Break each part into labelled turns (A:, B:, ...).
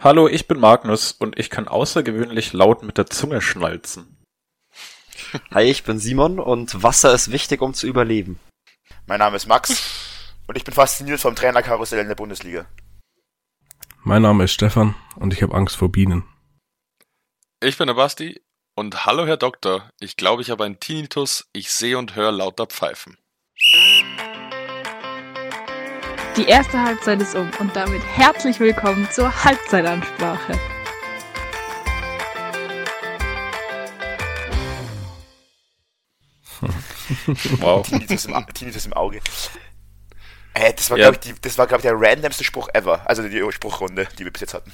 A: Hallo, ich bin Magnus und ich kann außergewöhnlich laut mit der Zunge schnalzen.
B: Hi, ich bin Simon und Wasser ist wichtig, um zu überleben.
C: Mein Name ist Max und ich bin fasziniert vom Trainerkarussell in der Bundesliga.
D: Mein Name ist Stefan und ich habe Angst vor Bienen.
E: Ich bin der Basti und hallo Herr Doktor. Ich glaube, ich habe einen Tinnitus. Ich sehe und höre lauter Pfeifen.
F: Die erste Halbzeit ist um und damit herzlich willkommen zur Halbzeitansprache.
C: wow. Tinnitus im, Tinnitus im Auge. Äh, das war, ja. glaube ich, die, das war, glaub ich, der randomste Spruch ever. Also die Spruchrunde, die wir bis jetzt hatten.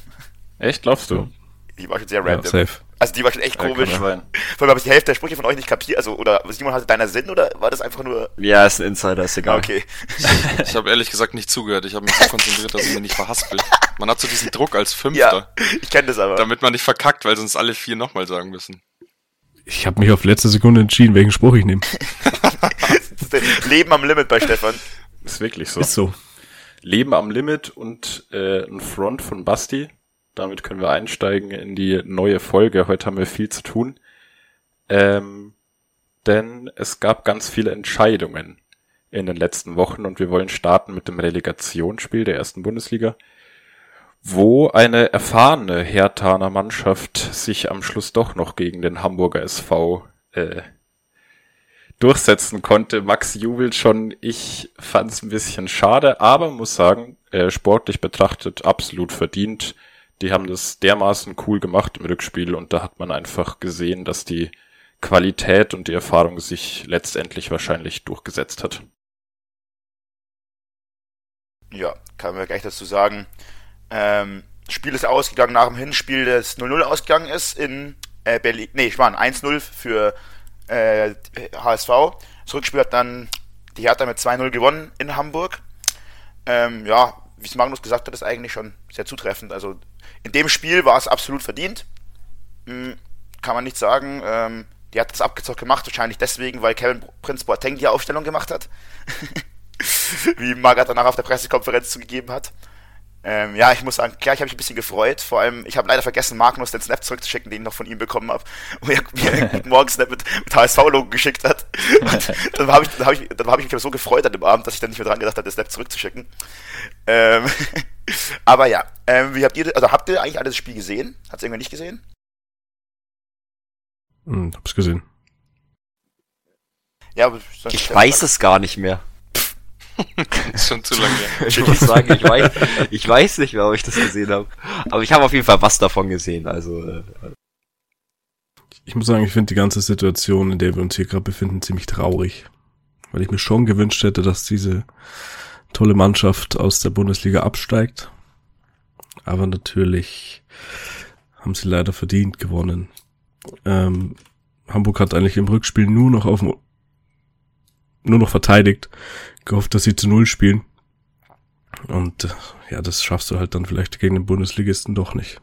A: Echt, glaubst du?
C: Die war schon sehr random. Ja, safe. Also die war schon echt komisch. Ja, Vor allem habe ich die Hälfte der Sprüche von euch nicht kapiert. Also, oder Simon hatte deiner Sinn oder war das einfach nur.
B: Ja, ist ein Insider, ist egal.
C: Okay.
E: ich habe ehrlich gesagt nicht zugehört. Ich habe mich so konzentriert, dass ich mich nicht verhaspel. Man hat so diesen Druck als Fünfter.
C: Ja, ich kenne das aber.
E: Damit man nicht verkackt, weil sonst alle vier nochmal sagen müssen.
D: Ich habe mich auf letzte Sekunde entschieden, welchen Spruch ich nehme.
C: Leben am Limit bei Stefan.
A: Ist wirklich so.
D: Ist so.
A: Leben am Limit und äh, ein Front von Basti. Damit können wir einsteigen in die neue Folge. Heute haben wir viel zu tun. Ähm, denn es gab ganz viele Entscheidungen in den letzten Wochen und wir wollen starten mit dem Relegationsspiel der ersten Bundesliga, wo eine erfahrene Hertaner Mannschaft sich am Schluss doch noch gegen den Hamburger SV äh, durchsetzen konnte. Max jubelt schon. Ich fand es ein bisschen schade, aber muss sagen, äh, sportlich betrachtet absolut verdient die haben das dermaßen cool gemacht im Rückspiel und da hat man einfach gesehen, dass die Qualität und die Erfahrung sich letztendlich wahrscheinlich durchgesetzt hat.
C: Ja, kann man gleich dazu sagen. Ähm, Spiel ist ausgegangen nach dem Hinspiel, das 0-0 ausgegangen ist in äh, Berlin. Nee, ich war 1-0 für äh, HSV. Das Rückspiel hat dann die Hertha mit 2-0 gewonnen in Hamburg. Ähm, ja, wie es Magnus gesagt hat, ist eigentlich schon sehr zutreffend. Also in dem Spiel war es absolut verdient. Hm, kann man nicht sagen. Ähm, die hat das abgezockt gemacht, wahrscheinlich deswegen, weil Kevin Prince Boateng die Aufstellung gemacht hat. Wie Margaret danach auf der Pressekonferenz zugegeben hat. Ähm, ja, ich muss sagen, klar, ich habe mich ein bisschen gefreut. Vor allem, ich habe leider vergessen, Magnus den Snap zurückzuschicken, den ich noch von ihm bekommen habe, wo er mir einen guten Morgen-Snap mit, mit HSV-Logo geschickt hat. Und dann habe ich, dann hab ich, dann hab ich mich so gefreut an dem Abend, dass ich dann nicht mehr dran gedacht habe, den Snap zurückzuschicken. Ähm, aber ja, ähm, wie habt ihr, also habt ihr eigentlich alles Spiel gesehen? Hat es irgendwer nicht gesehen?
D: Hm, hab's gesehen.
B: Ja, aber ich weiß es gar nicht mehr.
E: schon zu lange.
B: ich muss sagen, ich weiß, ich weiß nicht mehr, ob ich das gesehen habe. Aber ich habe auf jeden Fall was davon gesehen. Also. Äh,
D: ich muss sagen, ich finde die ganze Situation, in der wir uns hier gerade befinden, ziemlich traurig. Weil ich mir schon gewünscht hätte, dass diese tolle Mannschaft aus der Bundesliga absteigt. Aber natürlich haben sie leider verdient gewonnen. Ähm, Hamburg hat eigentlich im Rückspiel nur noch auf nur noch verteidigt, gehofft, dass sie zu Null spielen. Und äh, ja, das schaffst du halt dann vielleicht gegen den Bundesligisten doch nicht.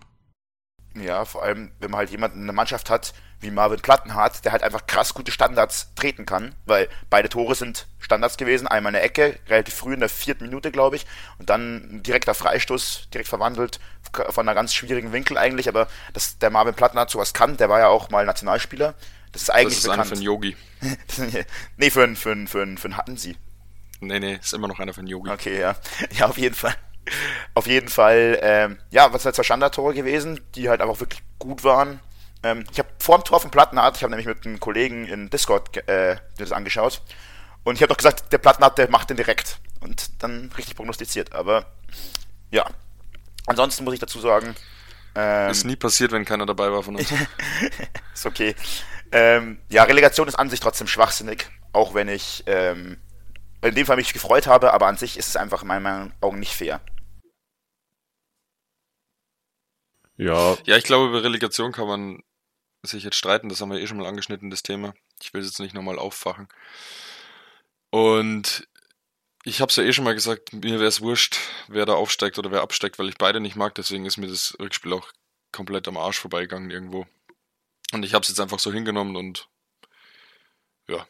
C: Ja, vor allem, wenn man halt jemanden in der Mannschaft hat, wie Marvin Plattenhardt, der halt einfach krass gute Standards treten kann, weil beide Tore sind Standards gewesen, einmal eine Ecke, relativ früh in der vierten Minute, glaube ich, und dann ein direkter Freistoß, direkt verwandelt, von einer ganz schwierigen Winkel eigentlich, aber dass der Marvin Plattenhardt sowas kann, der war ja auch mal Nationalspieler, das ist eigentlich das ist bekannt.
E: für einen Yogi.
C: nee, für einen, für einen, für einen, für einen hatten sie.
E: Nee, nee, ist immer noch einer von Yogi.
C: Okay, ja. Ja, auf jeden Fall. Auf jeden Fall, ähm, ja, was halt zwei Standardtore gewesen, die halt einfach wirklich gut waren. Ähm, ich habe vor dem Tor von Plattenhardt, ich habe nämlich mit einem Kollegen in Discord äh, das angeschaut. Und ich habe doch gesagt, der Plattenhardt, der macht den direkt. Und dann richtig prognostiziert. Aber ja. Ansonsten muss ich dazu sagen.
E: Ähm, ist nie passiert, wenn keiner dabei war von uns.
C: ist okay. Ähm, ja, Relegation ist an sich trotzdem schwachsinnig. Auch wenn ich ähm, in dem Fall mich gefreut habe, aber an sich ist es einfach in meinen Augen nicht fair.
E: Ja. Ja, ich glaube, über Relegation kann man sich jetzt streiten, das haben wir eh schon mal angeschnitten, das Thema. Ich will es jetzt nicht nochmal auffachen. Und ich habe es ja eh schon mal gesagt, mir wäre es wurscht, wer da aufsteigt oder wer absteigt, weil ich beide nicht mag, deswegen ist mir das Rückspiel auch komplett am Arsch vorbeigegangen irgendwo. Und ich habe es jetzt einfach so hingenommen und ja,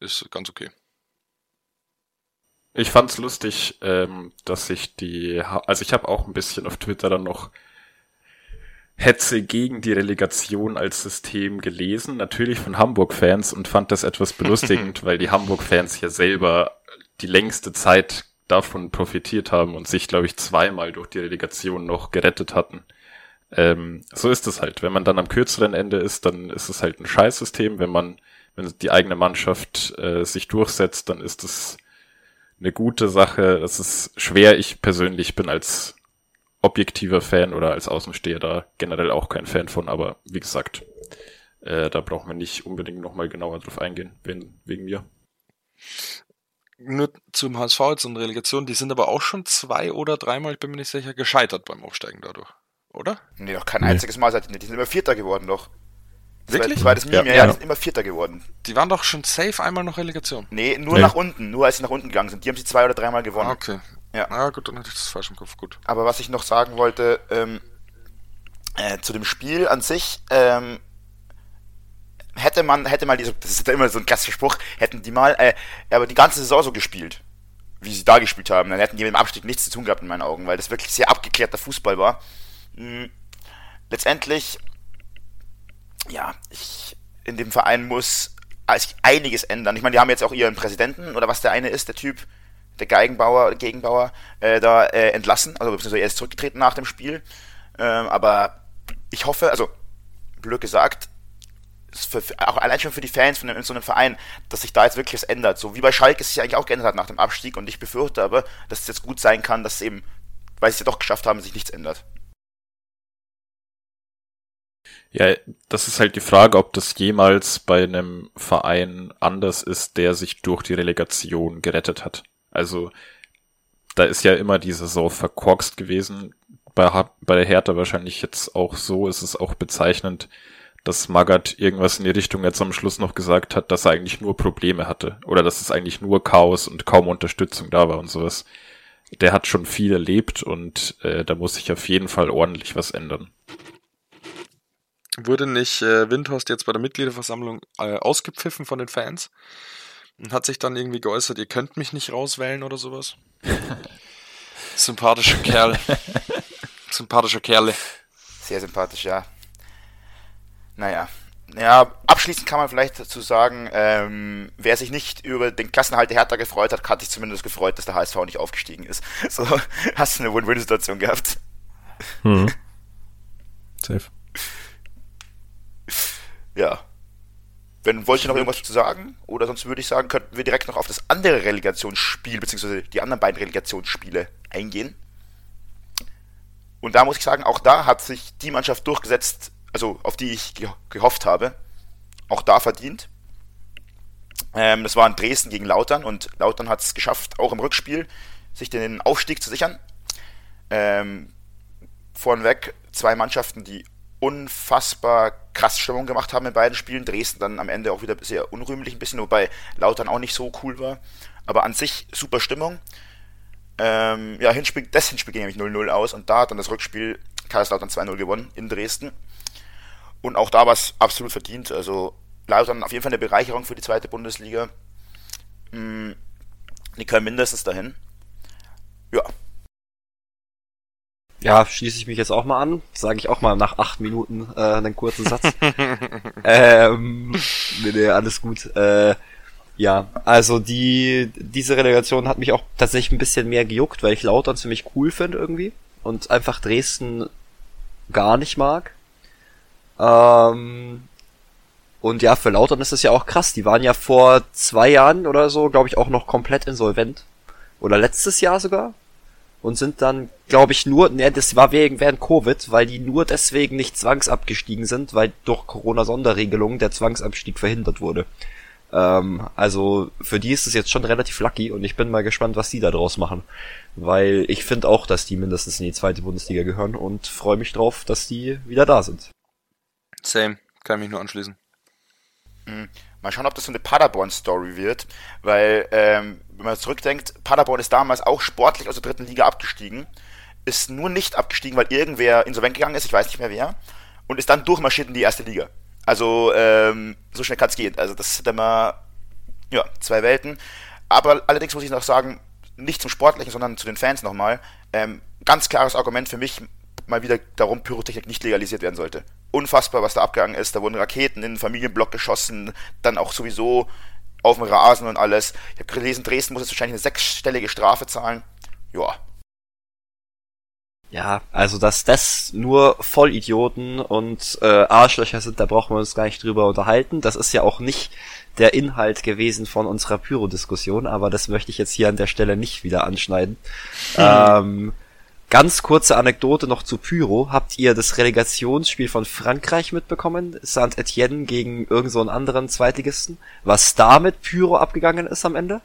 E: ist ganz okay.
A: Ich fand's lustig, ähm, dass ich die, also ich habe auch ein bisschen auf Twitter dann noch Hetze gegen die Relegation als System gelesen, natürlich von Hamburg-Fans und fand das etwas belustigend, weil die Hamburg-Fans ja selber die längste Zeit davon profitiert haben und sich, glaube ich, zweimal durch die Relegation noch gerettet hatten. Ähm, so ist es halt. Wenn man dann am kürzeren Ende ist, dann ist es halt ein Scheißsystem. Wenn man, wenn die eigene Mannschaft äh, sich durchsetzt, dann ist es eine gute Sache. Es ist schwer. Ich persönlich bin als objektiver Fan oder als Außensteher da generell auch kein Fan von, aber wie gesagt, äh, da braucht man nicht unbedingt nochmal genauer drauf eingehen, wegen, wegen mir.
E: Nur zum HSV jetzt und Relegation, die sind aber auch schon zwei oder dreimal, ich bin mir nicht sicher, gescheitert beim Aufsteigen dadurch, oder?
C: Nee, doch kein
D: Nee.
C: einziges Mal seit die sind immer Vierter geworden doch.
E: Wirklich?
C: Das Meme,
A: Ja.
C: ja, ja, die sind immer Vierter geworden.
E: Die waren doch schon safe einmal noch Relegation.
C: Nee, nur
D: Nee.
C: nach unten, nur als sie nach unten gegangen sind. Die haben sie zwei oder dreimal gewonnen.
E: Ah, okay.
C: Ja.
E: Ah, gut, dann hatte ich das falsch im Kopf. Gut.
C: Aber was ich noch sagen wollte, ähm, äh, zu dem Spiel an sich, ähm, hätte man, hätte mal diese, das ist ja immer so ein klassischer Spruch, hätten die mal, äh, aber die ganze Saison so gespielt, wie sie da gespielt haben, dann hätten die mit dem Abstieg nichts zu tun gehabt in meinen Augen, weil das wirklich sehr abgeklärter Fußball war. Mhm. Letztendlich, ja, ich, in dem Verein muss sich einiges ändern. Ich meine, die haben jetzt auch ihren Präsidenten, oder was der eine ist, der Typ, der Geigenbauer, Gegenbauer, äh, da äh, entlassen. Also beziehungsweise er ist zurückgetreten nach dem Spiel. Ähm, aber ich hoffe, also blöd gesagt, für, auch allein schon für die Fans von so einem Verein, dass sich da jetzt wirklich was ändert. So wie bei Schalke es sich eigentlich auch geändert hat nach dem Abstieg. Und ich befürchte aber, dass es jetzt gut sein kann, dass es eben, weil sie es ja doch geschafft haben, sich nichts ändert.
A: Ja, das ist halt die Frage, ob das jemals bei einem Verein anders ist, der sich durch die Relegation gerettet hat. Also, da ist ja immer die Saison verkorkst gewesen. Bei, bei der Hertha wahrscheinlich jetzt auch so. ist Es auch bezeichnend, dass Magath irgendwas in die Richtung jetzt am Schluss noch gesagt hat, dass er eigentlich nur Probleme hatte. Oder dass es eigentlich nur Chaos und kaum Unterstützung da war und sowas. Der hat schon viel erlebt und äh, da muss sich auf jeden Fall ordentlich was ändern.
E: Wurde nicht äh, Windhorst jetzt bei der Mitgliederversammlung äh, ausgepfiffen von den Fans? Und hat sich dann irgendwie geäußert, ihr könnt mich nicht rauswählen oder sowas? Sympathischer Kerl. Sympathischer Kerle.
C: Sehr sympathisch, ja. Naja. Ja, abschließend kann man vielleicht dazu sagen, ähm, wer sich nicht über den Klassenhalt der Hertha gefreut hat, hat sich zumindest gefreut, dass der HSV nicht aufgestiegen ist. So, hast du eine Win-Win-Situation gehabt.
D: Mhm. Safe.
C: Ja. Wenn wollt ihr noch irgendwas zu sagen? Oder sonst würde ich sagen, könnten wir direkt noch auf das andere Relegationsspiel, beziehungsweise die anderen beiden Relegationsspiele eingehen. Und da muss ich sagen, auch da hat sich die Mannschaft durchgesetzt, also auf die ich ge gehofft habe. Auch da verdient. Ähm, das war in Dresden gegen Lautern und Lautern hat es geschafft, auch im Rückspiel sich den Aufstieg zu sichern. Ähm, vornweg zwei Mannschaften, die unfassbar krass Stimmung gemacht haben in beiden Spielen. Dresden dann am Ende auch wieder sehr unrühmlich ein bisschen, wobei Lautern auch nicht so cool war. Aber an sich super Stimmung. Ähm, ja, Hinspiel, das Hinspiel ging nämlich 0-0 aus und da hat dann das Rückspiel Kaiserslautern 2-0 gewonnen in Dresden. Und auch da war es absolut verdient. Also Lautern auf jeden Fall eine Bereicherung für die zweite Bundesliga. Mm, die können mindestens dahin. Ja,
B: Ja, schließe ich mich jetzt auch mal an. Sage ich auch mal nach acht Minuten äh, einen kurzen Satz. ähm, nee, nee, alles gut. Äh, ja, also die diese Relegation hat mich auch tatsächlich ein bisschen mehr gejuckt, weil ich Lautern ziemlich cool finde irgendwie und einfach Dresden gar nicht mag. Ähm, und ja, für Lautern ist es ja auch krass. Die waren ja vor zwei Jahren oder so, glaube ich, auch noch komplett insolvent. Oder letztes Jahr sogar und sind dann, glaube ich, nur, ne, das war wegen während Covid, weil die nur deswegen nicht zwangsabgestiegen sind, weil durch Corona-Sonderregelungen der Zwangsabstieg verhindert wurde. Ähm, also für die ist es jetzt schon relativ lucky und ich bin mal gespannt, was die da draus machen. Weil ich finde auch, dass die mindestens in die zweite Bundesliga gehören und freue mich drauf, dass die wieder da sind.
E: Same. Kann mich nur anschließen.
C: Mal schauen, ob das so eine Paderborn-Story wird, weil, ähm, wenn man zurückdenkt, Paderborn ist damals auch sportlich aus der dritten Liga abgestiegen, ist nur nicht abgestiegen, weil irgendwer insolvent gegangen ist, ich weiß nicht mehr wer, und ist dann durchmarschiert in die erste Liga. Also, ähm, so schnell kann es gehen. Also, das sind immer, ja, zwei Welten. Aber allerdings muss ich noch sagen, nicht zum Sportlichen, sondern zu den Fans nochmal, ähm, ganz klares Argument für mich, mal wieder darum, Pyrotechnik nicht legalisiert werden sollte. Unfassbar, was da abgegangen ist. Da wurden Raketen in den Familienblock geschossen, dann auch sowieso auf dem Rasen und alles. Ich habe gelesen, Dresden muss jetzt wahrscheinlich eine sechsstellige Strafe zahlen. Ja.
B: Ja, also dass das nur Vollidioten und äh, Arschlöcher sind, da brauchen wir uns gar nicht drüber unterhalten. Das ist ja auch nicht der Inhalt gewesen von unserer Pyro-Diskussion, aber das möchte ich jetzt hier an der Stelle nicht wieder anschneiden. Ähm, ganz kurze Anekdote noch zu Pyro. Habt ihr das Relegationsspiel von Frankreich mitbekommen? Saint-Etienne gegen irgendeinen so einen anderen Zweitligisten? Was da mit Pyro abgegangen ist am Ende?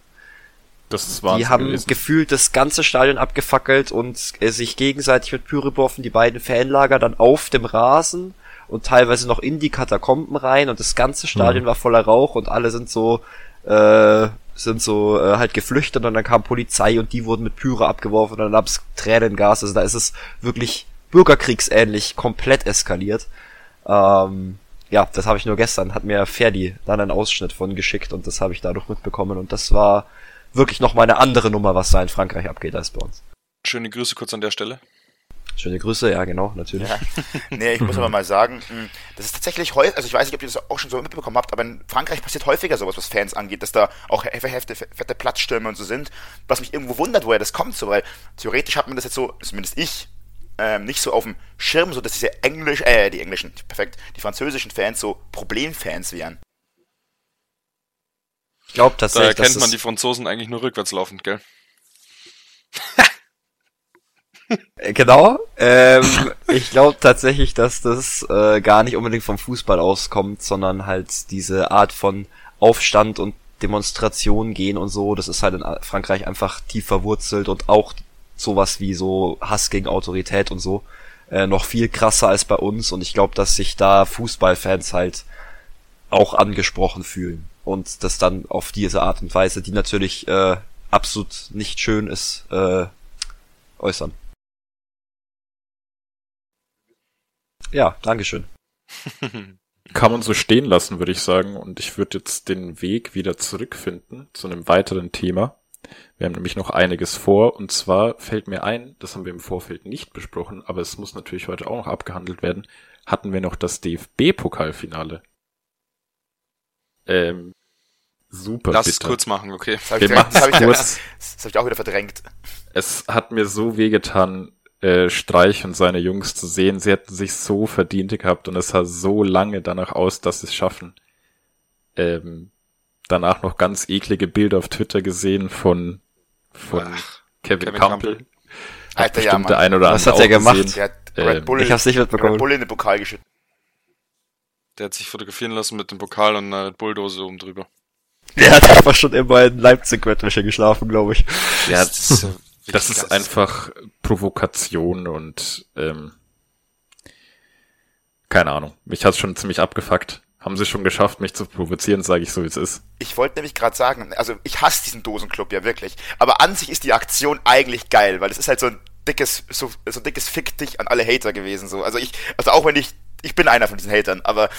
A: Das ist Wahnsinn
B: Die haben
A: gewesen.
B: gefühlt das ganze Stadion abgefackelt und äh, sich gegenseitig mit Pyro beworfen, die beiden Fanlager dann auf dem Rasen und teilweise noch in die Katakomben rein und das ganze Stadion
D: Mhm.
B: war voller Rauch und alle sind so äh, sind so äh, halt geflüchtet und dann kam Polizei und die wurden mit Pyro abgeworfen und dann gab's Tränengas. Also da ist es wirklich bürgerkriegsähnlich komplett eskaliert. Ähm, ja, das habe ich nur gestern, hat mir Ferdi dann einen Ausschnitt von geschickt und das habe ich dadurch mitbekommen und das war wirklich noch mal eine andere Nummer, was da in Frankreich abgeht als bei uns.
E: Schöne Grüße kurz an der Stelle.
B: Schöne Grüße, ja genau, natürlich.
C: Ja. Nee, ich muss aber mal sagen, mh, das ist tatsächlich häufig, also ich weiß nicht, ob ihr das auch schon so mitbekommen habt, aber in Frankreich passiert häufiger sowas, was Fans angeht, dass da auch hefte, fette Platzstürme und so sind, was mich irgendwo wundert, woher das kommt, so, weil theoretisch hat man das jetzt so, zumindest ich, ähm, nicht so auf dem Schirm, so dass diese Englisch, äh, die englischen, perfekt, die französischen Fans so Problemfans wären.
B: Ich glaube
E: Da
B: tatsächlich,
E: erkennt
B: dass
E: man die Franzosen eigentlich nur rückwärts laufend, gell?
B: Äh, Genau. Ähm, ich glaube tatsächlich, dass das äh, gar nicht unbedingt vom Fußball auskommt, sondern halt diese Art von Aufstand und Demonstration gehen und so. Das ist halt in Frankreich einfach tief verwurzelt und auch sowas wie so Hass gegen Autorität und so äh, noch viel krasser als bei uns. Und ich glaube, dass sich da Fußballfans halt auch angesprochen fühlen und das dann auf diese Art und Weise, die natürlich äh, absolut nicht schön ist, äh, äußern. Ja, Dankeschön.
A: Kann man so stehen lassen, würde ich sagen. Und ich würde jetzt den Weg wieder zurückfinden zu einem weiteren Thema. Wir haben nämlich noch einiges vor. Und zwar fällt mir ein, das haben wir im Vorfeld nicht besprochen, aber es muss natürlich heute auch noch abgehandelt werden, hatten wir noch das DFB-Pokalfinale. Ähm, super
E: Lass es kurz machen, okay.
C: Das habe
A: Wir
C: ich, hab ich, das hab ich auch wieder verdrängt.
A: Es hat mir so wehgetan, äh, Streich und seine Jungs zu sehen. Sie hätten sich so verdient gehabt und es sah so lange danach aus, dass sie es schaffen. Ähm, danach noch ganz eklige Bilder auf Twitter gesehen von, von
E: Ach,
A: Kevin,
E: Kevin
A: Campbell.
E: Campbell.
A: Hat
C: Alter, ja,
A: der ein oder
B: Was hat er gemacht?
C: Der hat
A: Ähm,
C: Red Bull,
B: Ich hab's nicht
C: Red
B: mitbekommen.
C: Bull in den Pokal geschüttet.
E: Der hat sich fotografieren lassen mit dem Pokal und einer Bulldose oben drüber.
B: Der hat einfach schon immer in Leipzig-Bettwäsche geschlafen, glaube ich.
A: Ja,
E: Das
A: Das ist einfach Provokation und ähm, keine Ahnung. Mich hat's schon ziemlich abgefuckt. Haben sie schon geschafft, mich zu provozieren, sage ich so, wie es ist.
C: Ich wollte nämlich gerade sagen, also ich hasse diesen Dosenclub ja wirklich. Aber an sich ist die Aktion eigentlich geil, weil es ist halt so ein dickes, so, so ein dickes Fick dich an alle Hater gewesen. So. Also ich, also auch wenn ich, ich bin einer von diesen Hatern, aber,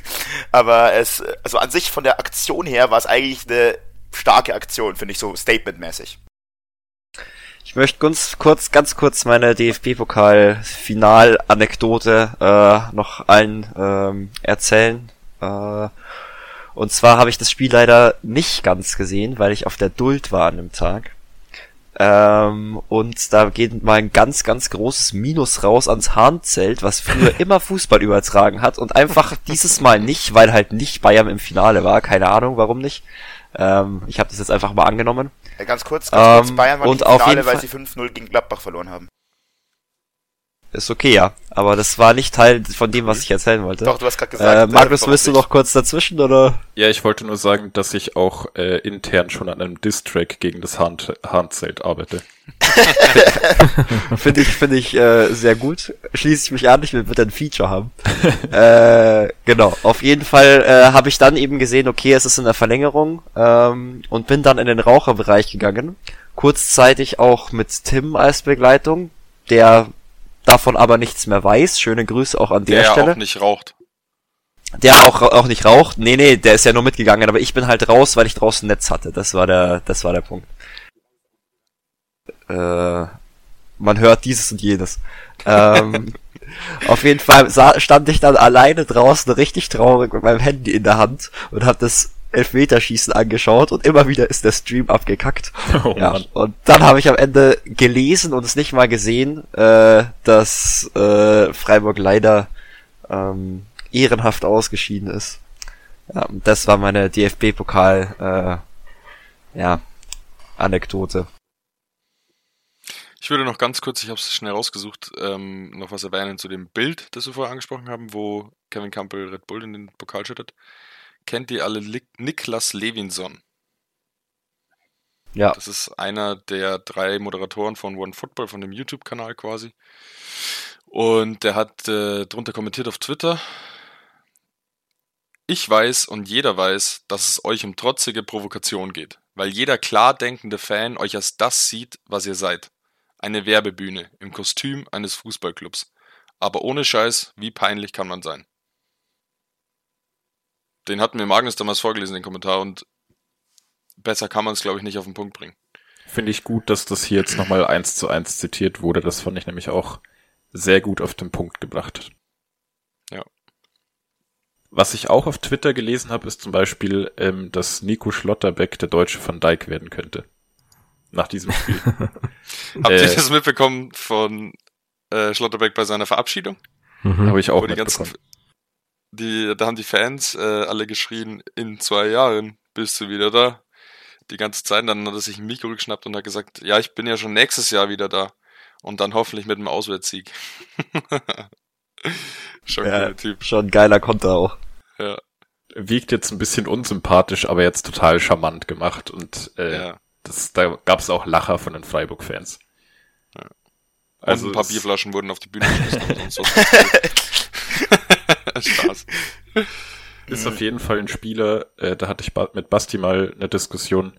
C: aber es, also an sich von der Aktion her war es eigentlich eine starke Aktion, finde ich, so statementmäßig.
B: Ich möchte ganz kurz, ganz kurz meine DFB-Pokal-Final-Anekdote äh, noch allen ähm, erzählen. Äh, und zwar habe ich das Spiel leider nicht ganz gesehen, weil ich auf der Duld war an dem Tag. Ähm, und da geht mal ein ganz, ganz großes Minus raus ans Hahnzelt, was früher immer Fußball übertragen hat und einfach dieses Mal nicht, weil halt nicht Bayern im Finale war. Keine Ahnung, warum nicht. Ähm, ich habe das jetzt einfach mal angenommen.
C: Äh, ganz kurz, ganz kurz,
B: Ähm,
C: Bayern war
B: und
C: nicht im Finale, weil sie 5-0 gegen Gladbach verloren haben.
B: Ist okay, ja. Aber das war nicht Teil von dem, was ich erzählen wollte.
C: Doch, du hast gerade gesagt.
B: äh,
C: äh,
B: Magnus,
C: warum
B: willst du noch kurz dazwischen, oder?
A: Ja, ich wollte nur sagen, dass ich auch äh, intern schon an einem Distrack gegen das Hahn Hahnzelt arbeite.
B: Finde ich, finde ich äh, sehr gut. Schließe ich mich an, ich will bitte ein Feature haben. äh, genau. Auf jeden Fall äh, habe ich dann eben gesehen, okay, es ist in der Verlängerung ähm, und bin dann in den Raucherbereich gegangen. Kurzzeitig auch mit Tim als Begleitung, der davon aber nichts mehr weiß. Schöne Grüße auch an der,
E: Der
B: Stelle.
E: auch nicht raucht.
B: Der auch, auch nicht raucht. Nee, nee, der ist ja nur mitgegangen, aber ich bin halt raus, weil ich draußen Netz hatte. Das war der, das war der Punkt. Äh, man hört dieses und jenes. Ähm, auf jeden Fall stand ich dann alleine draußen richtig traurig mit meinem Handy in der Hand und habe das Elfmeterschießen angeschaut und immer wieder ist der Stream abgekackt. Oh, ja, und dann habe ich am Ende gelesen und es nicht mal gesehen, äh, dass äh, Freiburg leider ähm, ehrenhaft ausgeschieden ist. Ja, das war meine DFB-Pokal äh, ja, Anekdote.
E: Ich würde noch ganz kurz, ich habe es schnell rausgesucht, ähm, noch was erwähnen zu dem Bild, das wir vorher angesprochen haben, wo Kevin Campbell Red Bull in den Pokal schüttet. Kennt ihr alle Niklas Levinson? Ja. Das ist einer der drei Moderatoren von One Football, von dem YouTube-Kanal quasi. Und der hat äh, drunter kommentiert auf Twitter. Ich weiß und jeder weiß, dass es euch um trotzige Provokation geht, weil jeder klar denkende Fan euch als das sieht, was ihr seid eine Werbebühne im Kostüm eines Fußballclubs. Aber ohne Scheiß, wie peinlich kann man sein? Den hat mir Magnus damals vorgelesen, den Kommentar, und besser kann man es, glaube ich, nicht auf den Punkt bringen.
A: Finde ich gut, dass das hier jetzt nochmal eins zu eins zitiert wurde. Das fand ich nämlich auch sehr gut auf den Punkt gebracht.
E: Ja.
A: Was ich auch auf Twitter gelesen habe, ist zum Beispiel, ähm, dass Nico Schlotterbeck der deutsche Van Dijk werden könnte nach diesem Spiel.
E: Habt ihr äh, das mitbekommen von äh, Schlotterbeck bei seiner Verabschiedung?
A: Mhm. Habe ich auch die ganzen,
E: die, Da haben die Fans äh, alle geschrien, in zwei Jahren bist du wieder da. Die ganze Zeit. Dann hat er sich ein Mikro geschnappt und hat gesagt, ja, ich bin ja schon nächstes Jahr wieder da. Und dann hoffentlich mit einem Auswärtssieg.
B: schon ja, Typ. Schon geiler Konter auch.
A: Ja. Wiegt jetzt ein bisschen unsympathisch, aber jetzt total charmant gemacht und äh, ja. Das, da gab es auch Lacher von den Freiburg-Fans.
E: Ja. Also und Papierflaschen wurden auf die Bühne geschmissen. so.
A: Spaß. Ist auf jeden Fall ein Spieler, äh, da hatte ich mit Basti mal eine Diskussion,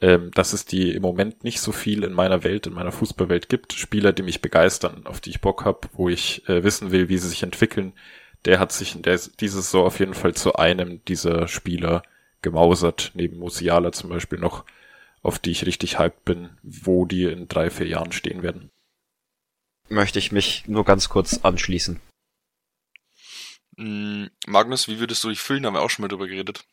A: ähm, dass es die im Moment nicht so viel in meiner Welt, in meiner Fußballwelt gibt. Spieler, die mich begeistern, auf die ich Bock habe, wo ich äh, wissen will, wie sie sich entwickeln. Der hat sich in der, dieses Saison auf jeden Fall zu einem dieser Spieler gemausert, neben Musiala zum Beispiel noch auf die ich richtig hyped bin, wo die in drei, vier Jahren stehen werden.
B: Möchte ich mich nur ganz kurz anschließen.
E: Mm, Magnus, wie würdest du dich fühlen? Haben wir auch schon mal drüber geredet.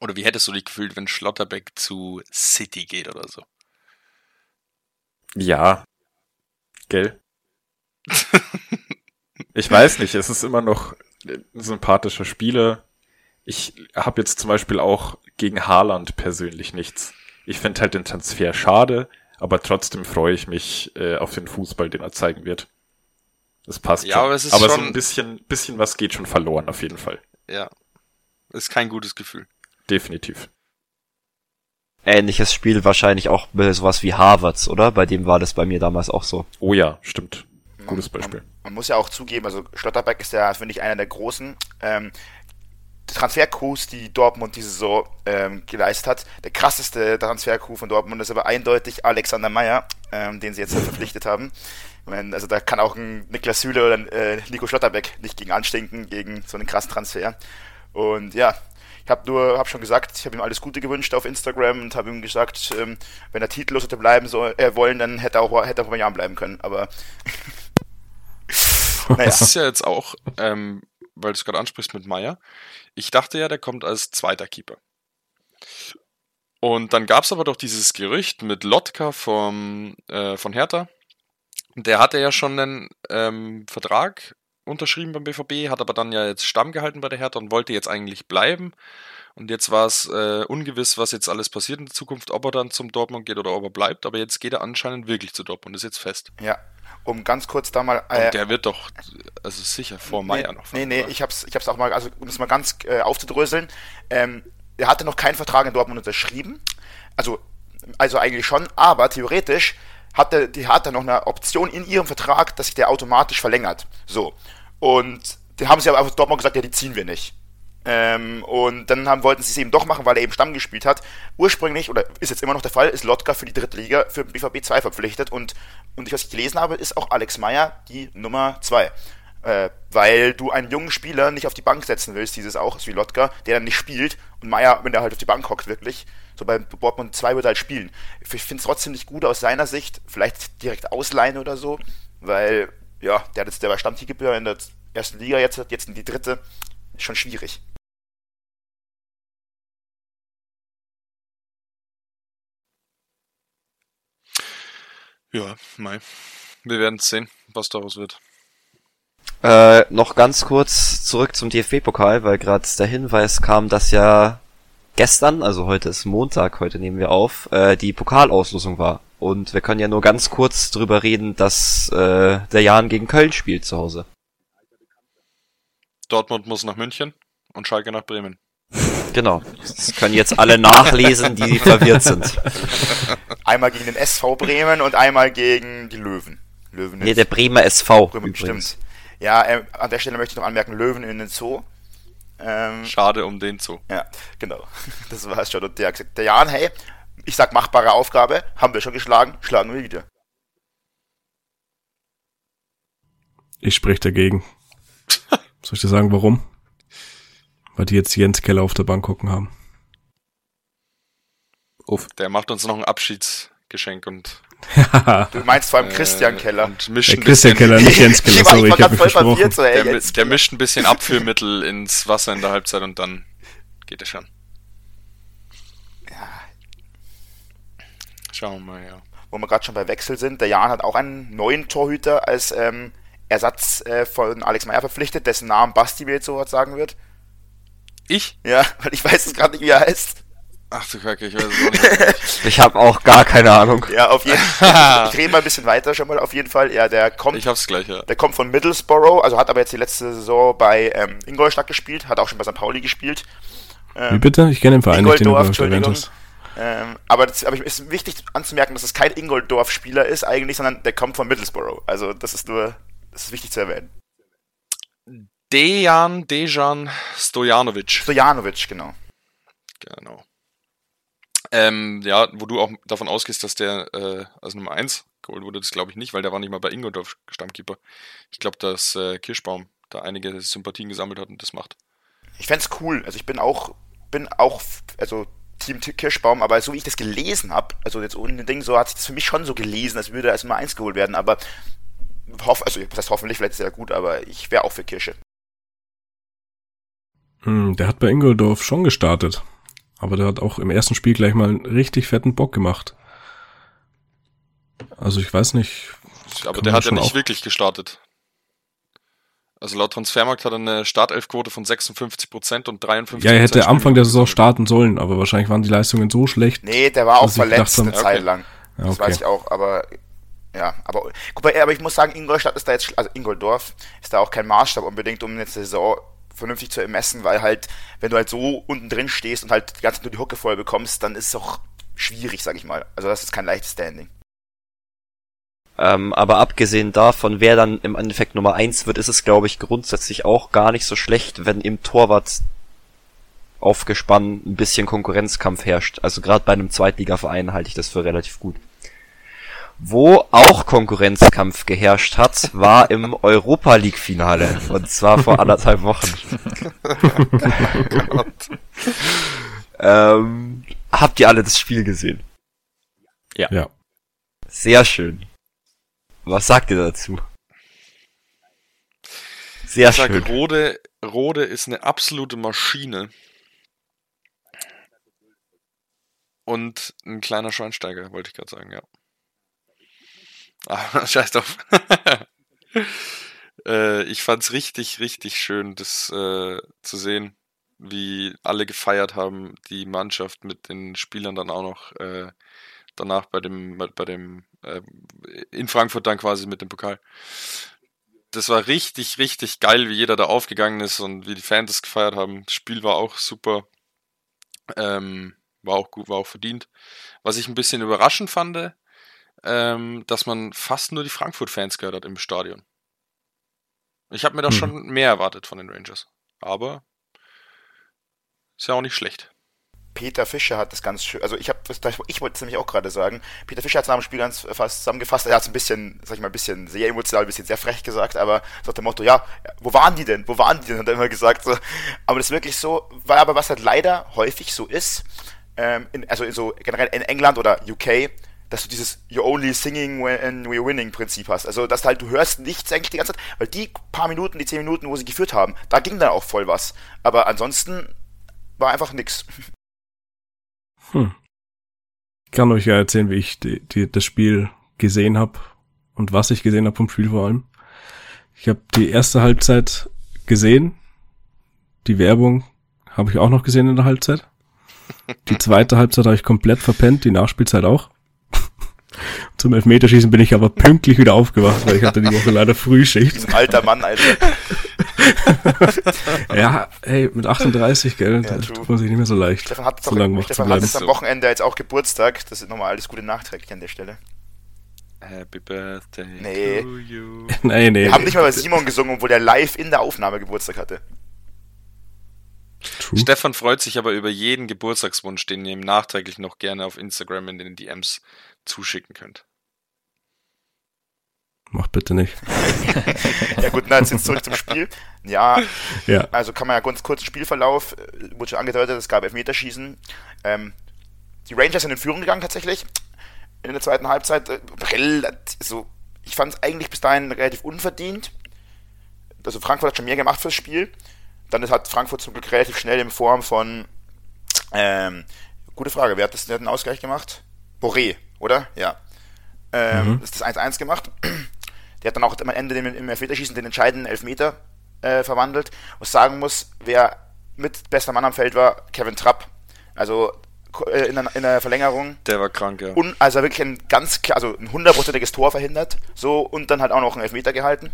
E: Oder wie hättest du dich gefühlt, wenn Schlotterbeck zu City geht oder so?
A: Ja. Gell? ich weiß nicht, es ist immer noch ein sympathischer Spieler. Ich habe jetzt zum Beispiel auch gegen Haaland persönlich nichts ich finde halt den Transfer schade, aber trotzdem freue ich mich äh, auf den Fußball, den er zeigen wird. Das passt
E: ja, schon. Aber, es ist
A: aber
E: schon...
A: so ein bisschen, bisschen was geht schon verloren, auf jeden Fall.
E: Ja. Ist kein gutes Gefühl.
A: Definitiv.
B: Ähnliches Spiel wahrscheinlich auch bei sowas wie Harvards, oder? Bei dem war das bei mir damals auch so.
A: Oh ja, stimmt. Gutes Beispiel.
C: Man, man, muss ja auch zugeben, also Schlotterbeck ist ja, finde ich, einer der großen. Ähm, Transfercoups, die Dortmund diese Saison ähm, geleistet hat. Der krasseste Transfercoup von Dortmund ist aber eindeutig Alexander Meyer, ähm, den sie jetzt verpflichtet haben. Meine, also da kann auch ein Niklas Süle oder ein, äh, Nico Schlotterbeck nicht gegen anstinken, gegen so einen krassen Transfer. Und ja, ich habe nur, habe schon gesagt, ich habe ihm alles Gute gewünscht auf Instagram und habe ihm gesagt, ähm, wenn er titellos hätte bleiben soll, äh, wollen, dann hätte er auch hätte er vor Jahren bleiben können. Aber
E: naja. Das ist ja jetzt auch, ähm, weil du es gerade ansprichst mit Meyer. Ich dachte ja, der kommt als zweiter Keeper. Und dann gab es aber doch dieses Gerücht mit Lotka vom, äh, von Hertha. Der hatte ja schon einen ähm, Vertrag unterschrieben beim BVB, hat aber dann ja jetzt Stamm gehalten bei der Hertha und wollte jetzt eigentlich bleiben. Und jetzt war es äh, ungewiss, was jetzt alles passiert in der Zukunft, ob er dann zum Dortmund geht oder ob er bleibt. Aber jetzt geht er anscheinend wirklich zu Dortmund, ist jetzt fest.
C: Ja, um ganz kurz da mal.
E: Äh, Und der wird doch, also sicher vor Meier
C: nee,
E: noch.
C: Nee, nee, ich hab's, ich hab's auch mal, also um das mal ganz äh, aufzudröseln. Ähm, er hatte noch keinen Vertrag in Dortmund unterschrieben. Also, also eigentlich schon, aber theoretisch hatte die Hertha noch eine Option in ihrem Vertrag, dass sich der automatisch verlängert. So. Und die haben sie aber einfach Dortmund gesagt, ja, die ziehen wir nicht. Ähm, und dann haben, wollten sie es eben doch machen, weil er eben Stamm gespielt hat. Ursprünglich, oder ist jetzt immer noch der Fall, ist Lotka für die dritte Liga für BVB 2 verpflichtet und, und ich, was ich gelesen habe, ist auch Alex Meyer die Nummer 2. Äh, weil du einen jungen Spieler nicht auf die Bank setzen willst, dieses auch ist wie Lotka, der dann nicht spielt und Meier, wenn der halt auf die Bank hockt, wirklich. So bei Dortmund 2 wird er halt spielen. Ich finde es trotzdem nicht gut aus seiner Sicht, vielleicht direkt ausleihen oder so, weil, ja, der, hat jetzt, der war Stammtiefgebühr in der ersten Liga jetzt, jetzt in die dritte, ist schon schwierig.
E: Ja, mei. Wir werden sehen, was daraus wird.
B: Äh, noch ganz kurz zurück zum DFB-Pokal, weil gerade der Hinweis kam, dass ja gestern, also heute ist Montag, heute nehmen wir auf, äh, die Pokalauslosung war. Und wir können ja nur ganz kurz drüber reden, dass äh, der Jan gegen Köln spielt zu Hause.
E: Dortmund muss nach München und Schalke nach Bremen.
B: Genau. Das können jetzt alle nachlesen, die verwirrt sind.
C: Einmal gegen den SV Bremen und einmal gegen die Löwen. Löwen
B: Nee, der Bremer SV.
C: Bremen,
B: übrigens.
C: stimmt. Ja, äh, an der Stelle möchte ich noch anmerken, Löwen in den Zoo. Ähm,
E: Schade um den Zoo.
C: ja, genau. Das war's schon. Und der hat gesagt, der Jan, hey, ich sag machbare Aufgabe, haben wir schon geschlagen, schlagen wir wieder.
D: Ich sprich dagegen. Soll ich dir sagen, warum? Weil die jetzt Jens Keller auf der Bank gucken haben.
A: Uff.
E: Der macht uns noch ein Abschiedsgeschenk und,
C: Du meinst vor allem
E: äh,
C: Christian Keller.
E: und mischt
D: Der Christian Keller, nicht Jens Keller, sorry,
C: ich
D: ich hab mich versprochen.
C: so, ey,
E: der, der mischt ein bisschen Abführmittel ins Wasser in der Halbzeit und dann geht es schon. Schauen wir mal, ja.
C: wo wir gerade schon bei Wechsel sind, der Jan hat auch einen neuen Torhüter als ähm, Ersatz äh, von Alex Meyer verpflichtet, dessen Namen Basti mir jetzt so was sagen wird.
E: Ich?
C: Ja, weil ich weiß es gerade nicht, wie er heißt.
E: Ach du Kacke, ich weiß es auch nicht.
B: Ich habe auch gar keine Ahnung.
C: Ja, auf jeden Fall. Ich rede mal ein bisschen weiter schon mal, auf jeden Fall. Ja, der kommt,
E: Ich hab's gleich, ja.
C: der kommt von Middlesbrough, also hat aber jetzt die letzte Saison bei ähm, Ingolstadt gespielt, hat auch schon bei St. Pauli gespielt.
D: Wie bitte? Ich kenne den Verein nicht, den du
C: Entschuldigung. Ähm, aber es aber ist wichtig anzumerken, dass es kein Ingoldorf-Spieler ist eigentlich, sondern der kommt von Middlesbrough. Also das ist nur, das ist wichtig zu erwähnen.
E: Dejan Dejan Stojanovic.
C: Stojanovic, genau.
E: Genau. Ähm, ja, wo du auch davon ausgehst, dass der äh, als Nummer 1 geholt wurde, das glaube ich nicht, weil der war nicht mal bei Ingoldsdorf Stammkeeper. Ich glaube, dass äh, Kirschbaum da einige Sympathien gesammelt hat und das macht.
C: Ich fänd's cool. Also ich bin auch, bin auch, also Team Kirschbaum, aber so wie ich das gelesen habe, also jetzt ohne den Ding, so hat sich das für mich schon so gelesen, als würde er als Nummer 1 geholt werden, aber hoff, also das heißt hoffentlich, vielleicht ist er gut, aber ich wäre auch für Kirsche.
D: Hm, der hat bei Ingoldorf schon gestartet. Aber der hat auch im ersten Spiel gleich mal einen richtig fetten Bock gemacht. Also ich weiß nicht.
E: Aber der hat ja nicht
D: auch-
E: wirklich gestartet. Also laut Transfermarkt hat er eine Startelfquote von 56% und 53%
D: Ja, er hätte Anfang der Saison starten sollen, aber wahrscheinlich waren die Leistungen so schlecht.
C: Nee, der war auch verletzt eine Zeit
E: Okay.
C: lang. Das
D: okay.
C: weiß ich auch, aber ja, aber guck mal, aber ich muss sagen, Ingolstadt ist da jetzt, also Ingoldorf ist da auch kein Maßstab unbedingt, um eine Saison vernünftig zu ermessen, weil halt, wenn du halt so unten drin stehst und halt die ganze Zeit nur die Hucke voll bekommst, dann ist es auch schwierig, sag ich mal. Also das ist kein leichtes Standing.
B: Ähm, aber abgesehen davon, wer dann im Endeffekt Nummer eins wird, ist es, glaube ich, grundsätzlich auch gar nicht so schlecht, wenn im Torwart aufgespannt ein bisschen Konkurrenzkampf herrscht. Also gerade bei einem Zweitligaverein halte ich das für relativ gut. Wo auch Konkurrenzkampf geherrscht hat, war im Europa League Finale. Und zwar vor anderthalb Wochen. ähm, habt ihr alle das Spiel gesehen?
D: Ja.
B: Sehr schön. Was sagt ihr dazu? Sehr
E: Ich
B: schön.
E: Rode, Rode ist eine absolute Maschine. Und ein kleiner Schweinsteiger, wollte ich gerade sagen, ja. Ah, scheiß drauf. äh, ich fand's richtig, richtig schön, das äh, zu sehen, wie alle gefeiert haben, die Mannschaft mit den Spielern dann auch noch äh, danach bei dem, bei dem, äh, in Frankfurt dann quasi mit dem Pokal das war richtig, richtig geil, wie jeder da aufgegangen ist und wie die Fans das gefeiert haben. Das Spiel war auch super. Ähm, war auch gut, war auch verdient. Was ich ein bisschen überraschend fand, ähm, dass man fast nur die Frankfurt-Fans gehört hat im Stadion. Ich habe mir da
D: Hm.
E: schon mehr erwartet von den Rangers. Aber ist ja auch nicht schlecht.
C: Peter Fischer hat das ganz schön, also ich habe ich wollte es nämlich auch gerade sagen, Peter Fischer hat es nach dem Spiel ganz fast zusammengefasst, er hat es ein bisschen, sag ich mal, ein bisschen sehr emotional, ein bisschen sehr frech gesagt, aber so nach dem Motto, ja, wo waren die denn, wo waren die denn, hat er immer gesagt, so. aber das ist wirklich so, weil aber was halt leider häufig so ist, ähm, in, also so generell in England oder UK, dass du dieses You're only singing when we're winning Prinzip hast. Also, dass halt du hörst nichts eigentlich die ganze Zeit, weil die paar Minuten, die zehn Minuten, wo sie geführt haben, da ging dann auch voll was. Aber ansonsten war einfach nix.
D: Hm. Ich kann euch ja erzählen, wie ich die, die, das Spiel gesehen habe und was ich gesehen habe vom Spiel vor allem. Ich habe die erste Halbzeit gesehen. Die Werbung habe ich auch noch gesehen in der Halbzeit. Die zweite Halbzeit habe ich komplett verpennt, die Nachspielzeit auch. Zum Elfmeterschießen bin ich aber pünktlich wieder aufgewacht, weil ich hatte die Woche leider Frühschicht.
C: Ein alter Mann, Alter.
D: ja, hey, mit 38, gell, ja, tut man sich nicht mehr so leicht.
C: Stefan hat, so lange Stefan hat jetzt am Wochenende jetzt auch Geburtstag. Das ist nochmal alles Gute nachträglich an der Stelle.
E: Happy Birthday
C: nee.
E: to you.
D: nee, nee.
C: Wir haben nicht mal bei Simon gesungen, obwohl der live in der Aufnahme Geburtstag hatte.
E: True. Stefan freut sich aber über jeden Geburtstagswunsch, den ihr ihm nachträglich noch gerne auf Instagram in den DMs zuschicken könnt.
D: Mach bitte nicht.
C: ja gut, na, jetzt zurück zum Spiel. Ja,
D: ja,
C: also kann man ja ganz kurz Spielverlauf, äh, wurde schon angedeutet, es gab Elfmeterschießen. Ähm, die Rangers sind in Führung gegangen tatsächlich. In der zweiten Halbzeit. Äh, also, ich fand es eigentlich bis dahin relativ unverdient. Also Frankfurt hat schon mehr gemacht fürs Spiel. Dann hat Frankfurt zum Glück relativ schnell in Form von ähm, gute Frage, wer hat das, wer hat den Ausgleich gemacht? Boré, oder? Ja. Ähm, mhm. Ist das 1-1 gemacht. Der hat dann auch am Ende im Elfmeterschießen den entscheidenden Elfmeter äh, verwandelt. Was sagen muss, wer mit bester Mann am Feld war, Kevin Trapp. Also äh, in, der, in der Verlängerung.
E: Der war krank, ja.
C: Und also wirklich ein ganz klar, also ein hundertprozentiges Tor verhindert. So, und dann halt auch noch einen Elfmeter gehalten.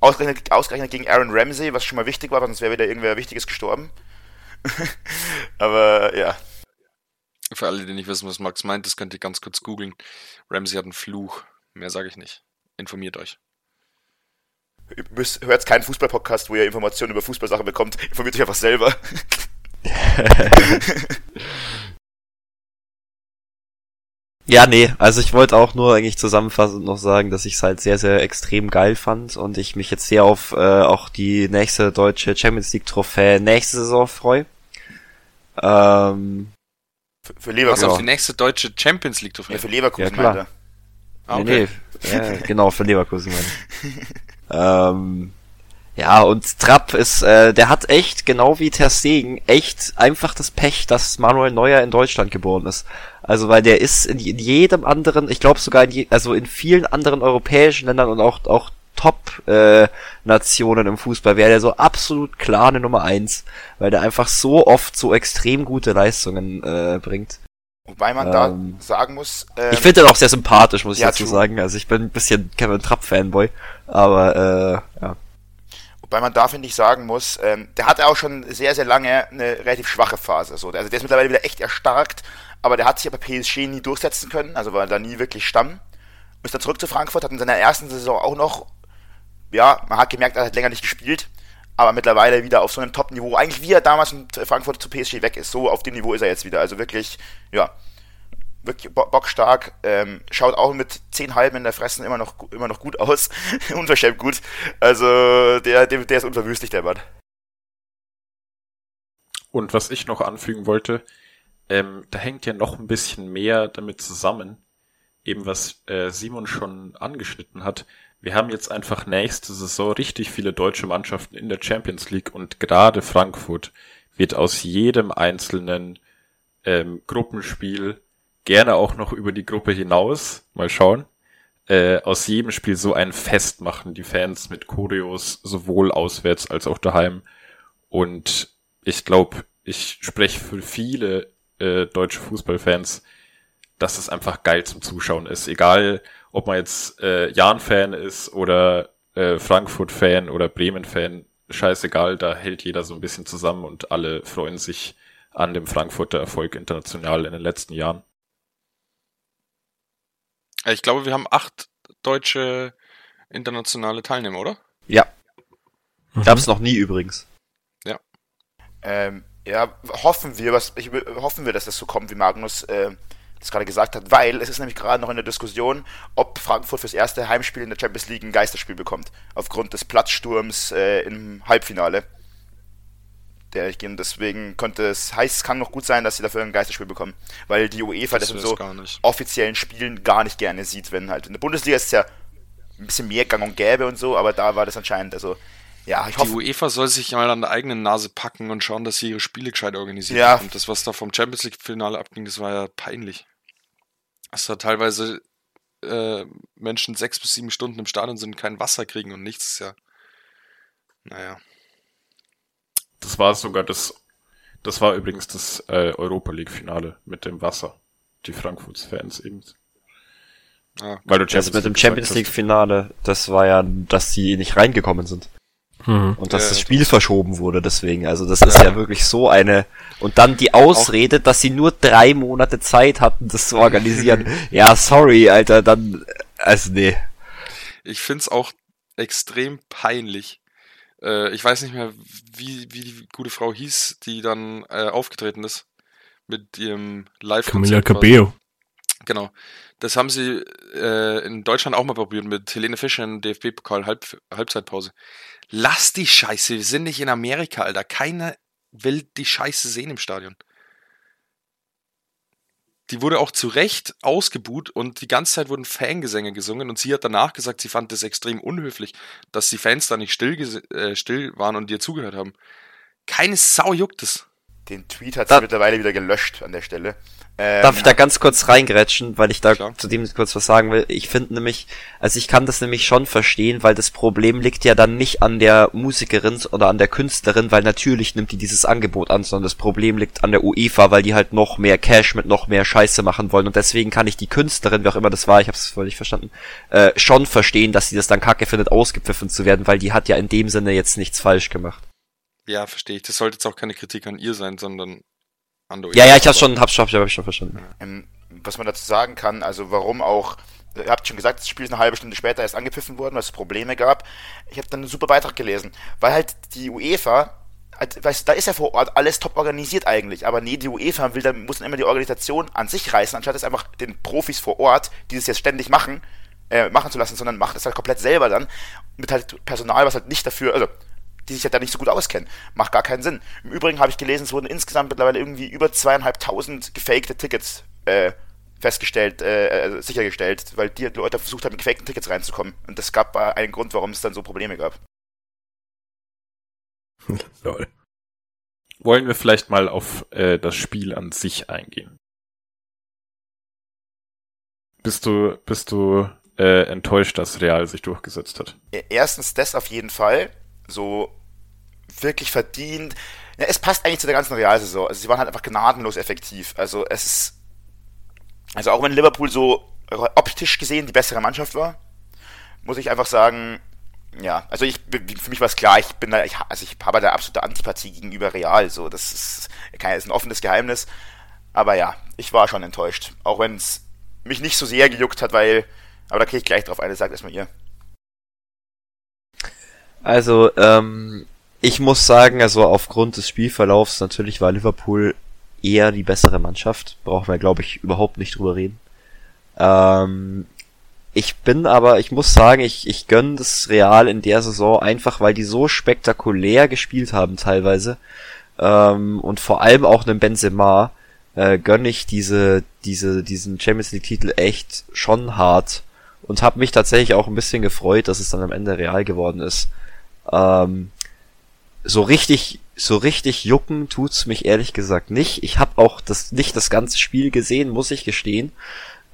C: Ausgerechnet, ausgerechnet gegen Aaron Ramsey, was schon mal wichtig war, sonst wäre wieder irgendwer Wichtiges gestorben. Aber ja.
E: Für alle, die nicht wissen, was Max meint, das könnt ihr ganz kurz googeln. Ramsey hat einen Fluch. Mehr sage ich nicht. Informiert euch.
C: Hört keinen Fußball-Podcast, wo ihr Informationen über Fußballsachen bekommt. Informiert euch einfach selber.
B: ja, nee, also ich wollte auch nur eigentlich zusammenfassend noch sagen, dass ich es halt sehr, sehr extrem geil fand und ich mich jetzt sehr auf äh, auch die nächste deutsche Champions League Trophäe nächste Saison freue. Ähm,
C: für, für Leverkusen.
E: Was auf die nächste deutsche Champions League Trophäe?
C: Ja, für Leverkusen,
B: ja, klar. Ah, okay. Nee, nee, ja, genau, für Leverkusen meine ähm, ja, und Trapp ist, äh, der hat echt, genau wie Ter Stegen, echt einfach das Pech, dass Manuel Neuer in Deutschland geboren ist. Also, weil der ist in, in jedem anderen, ich glaube sogar in, je, also in vielen anderen europäischen Ländern und auch, auch Top-Nationen äh, im Fußball wäre der so absolut klar eine Nummer eins, weil der einfach so oft so extrem gute Leistungen äh, bringt.
C: Wobei man ähm, da sagen muss.
B: Ähm, ich finde den auch sehr sympathisch, muss ich dazu true. sagen. Also ich bin ein bisschen Kevin Trapp-Fanboy, aber äh, ja.
C: Wobei man da, finde ich, sagen muss, ähm, der hatte auch schon sehr, sehr lange eine relativ schwache Phase. So. Also der ist mittlerweile wieder echt erstarkt, aber der hat sich aber PSG nie durchsetzen können, also war da nie wirklich Stamm. Ist dann zurück zu Frankfurt, hat in seiner ersten Saison auch noch, ja, man hat gemerkt, er hat länger nicht gespielt, aber mittlerweile wieder auf so einem Top-Niveau, eigentlich wie er damals in Frankfurt zu PSG weg ist, so auf dem Niveau ist er jetzt wieder. Also wirklich, ja, wirklich bockstark, ähm, schaut auch mit zehn Halben in der Fressen immer noch, immer noch gut aus, unverschämt gut. Also der, der, der ist unverwüstlich, der Mann.
A: Und was ich noch anfügen wollte, ähm, da hängt ja noch ein bisschen mehr damit zusammen, eben was äh, Simon schon angeschnitten hat. Wir haben jetzt einfach nächste Saison richtig viele deutsche Mannschaften in der Champions League und gerade Frankfurt wird aus jedem einzelnen ähm, Gruppenspiel gerne auch noch über die Gruppe hinaus, mal schauen, äh, aus jedem Spiel so ein Fest machen, die Fans mit Choreos sowohl auswärts als auch daheim. Und ich glaube, ich spreche für viele äh, deutsche Fußballfans, dass es einfach geil zum Zuschauen ist. Egal, ob man jetzt äh, Jan-Fan ist oder äh, Frankfurt-Fan oder Bremen-Fan, scheißegal, da hält jeder so ein bisschen zusammen und alle freuen sich an dem Frankfurter Erfolg international in den letzten Jahren.
E: Ich glaube, wir haben acht deutsche internationale Teilnehmer, oder?
B: Ja. Mhm. Gab es noch nie übrigens.
E: Ja.
C: Ähm, Ja, hoffen wir, was ich, hoffen wir, dass das so kommt, wie Magnus äh, das gerade gesagt hat, weil es ist nämlich gerade noch in der Diskussion, ob Frankfurt fürs erste Heimspiel in der Champions League ein Geisterspiel bekommt, aufgrund des Platzsturms äh, im Halbfinale. Der ich gehen, deswegen könnte es, heißt, es kann noch gut sein, dass sie dafür ein Geisterspiel bekommen, weil die UEFA das,
E: Das
C: in so offiziellen Spielen gar nicht gerne sieht, wenn halt in der Bundesliga ist es ja ein bisschen mehr gang und gäbe und so, aber da war das anscheinend, also ja, ich
E: Die UEFA soll sich mal an der eigenen Nase packen und schauen, dass sie ihre Spiele gescheit organisiert
C: Ja.
E: Und das, was da vom Champions League-Finale abging, das war ja peinlich. Dass da teilweise äh, Menschen sechs bis sieben Stunden im Stadion sind, kein Wasser kriegen und nichts ist ja. Naja.
A: Das war sogar das, das war übrigens das äh, Europa League Finale mit dem Wasser. Die Frankfurts Fans eben.
E: Ja.
A: Weil du
B: Das mit dem Champions League Finale, das war ja, dass die nicht reingekommen sind.
D: Hm.
B: Und dass
E: Ja,
B: das
E: ja,
B: Spiel verschoben wurde deswegen. Also das ist ja wirklich so eine. Und dann die Ausrede, dass sie nur drei Monate Zeit hatten, das zu organisieren. ja, sorry, Alter, dann. Also nee.
E: Ich find's auch extrem peinlich. Äh, ich weiß nicht mehr, wie, wie die gute Frau hieß, die dann äh, aufgetreten ist. Mit ihrem live
D: Camilla Cabello.
E: Genau. Das haben sie äh, in Deutschland auch mal probiert mit Helene Fischer in DFB-Pokal Halb Halbzeitpause. Lass die Scheiße, wir sind nicht in Amerika, Alter. Keiner will die Scheiße sehen im Stadion. Die wurde auch zu Recht ausgebuht und die ganze Zeit wurden Fangesänge gesungen und sie hat danach gesagt, sie fand das extrem unhöflich, dass die Fans da nicht still, äh, still waren und ihr zugehört haben. Keine Sau juckt es.
C: Den Tweet hat
B: Da-
C: sie mittlerweile wieder gelöscht an der Stelle. Ähm,
B: Darf ich da ganz kurz reingrätschen, weil ich da
E: Klar.
B: zu dem kurz was sagen will? Ich finde nämlich, also ich kann das nämlich schon verstehen, weil das Problem liegt ja dann nicht an der Musikerin oder an der Künstlerin, weil natürlich nimmt die dieses Angebot an, sondern das Problem liegt an der UEFA, weil die halt noch mehr Cash mit noch mehr Scheiße machen wollen und deswegen kann ich die Künstlerin, wie auch immer das war, ich habe es nicht verstanden, äh, schon verstehen, dass sie das dann kacke findet, ausgepfiffen zu werden, weil die hat ja in dem Sinne jetzt nichts falsch gemacht.
E: Ja, verstehe ich. Das sollte jetzt auch keine Kritik an ihr sein, sondern an der
B: Ja, ja, ich hab's schon, hab's schon, hab ich schon verstanden.
C: Ähm, was man dazu sagen kann, also warum auch, ihr habt schon gesagt, das Spiel ist eine halbe Stunde später erst angepfiffen worden, weil es Probleme gab. Ich habe dann einen super Beitrag gelesen, weil halt die UEFA, halt, weißt, du, da ist ja vor Ort alles top organisiert eigentlich, aber nee, die UEFA will dann, muss dann immer die Organisation an sich reißen, anstatt es einfach den Profis vor Ort, die das jetzt ständig machen, äh, machen zu lassen, sondern macht es halt komplett selber dann, mit halt Personal, was halt nicht dafür, also die sich halt da nicht so gut auskennen. Macht gar keinen Sinn. Im Übrigen habe ich gelesen, es wurden insgesamt mittlerweile irgendwie über zweieinhalbtausend gefakte Tickets äh, festgestellt, äh, äh, sichergestellt, weil die Leute versucht haben, mit gefakten Tickets reinzukommen. Und das gab äh, einen Grund, warum es dann so Probleme gab.
D: Lol.
A: Wollen wir vielleicht mal auf äh, das Spiel an sich eingehen? Bist du, bist du äh, enttäuscht, dass Real sich durchgesetzt hat?
C: E- Erstens das auf jeden Fall. So wirklich verdient. Ja, es passt eigentlich zu der ganzen Realsaison. Also sie waren halt einfach gnadenlos effektiv. Also es ist. Also auch wenn Liverpool so optisch gesehen die bessere Mannschaft war, muss ich einfach sagen, ja, also ich für mich war es klar, ich bin da, ich, also ich habe da absolute Antipathie gegenüber Real. So, das ist, kein- ist ein offenes Geheimnis. Aber ja, ich war schon enttäuscht. Auch wenn es mich nicht so sehr gejuckt hat, weil. Aber da kriege ich gleich drauf eine, sagt erstmal ihr.
B: Also, ähm, ich muss sagen, also aufgrund des Spielverlaufs, natürlich war Liverpool eher die bessere Mannschaft. Brauchen wir, glaube ich, überhaupt nicht drüber reden. Ähm, ich bin aber, ich muss sagen, ich, ich gönne das Real in der Saison einfach, weil die so spektakulär gespielt haben teilweise. Ähm, und vor allem auch einem Benzema äh, gönne ich diese, diese, diesen Champions League Titel echt schon hart. Und habe mich tatsächlich auch ein bisschen gefreut, dass es dann am Ende real geworden ist. Ähm, so richtig, so richtig jucken tut's mich ehrlich gesagt nicht. Ich habe auch das nicht das ganze Spiel gesehen, muss ich gestehen,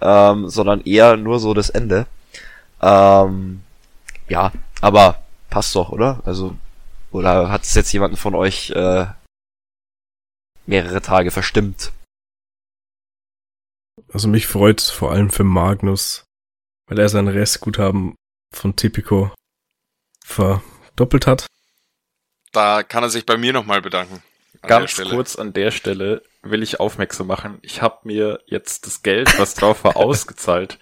B: ähm, sondern eher nur so das Ende. Ähm, ja, aber passt doch, oder? Also oder hat es jetzt jemanden von euch äh, mehrere Tage verstimmt?
D: Also mich freut's vor allem für Magnus, weil er sein Restguthaben von Tipico verdoppelt hat.
E: Da kann er sich bei mir nochmal bedanken.
A: Ganz kurz an der Stelle will ich aufmerksam machen. Ich habe mir jetzt das Geld, was drauf war, ausgezahlt.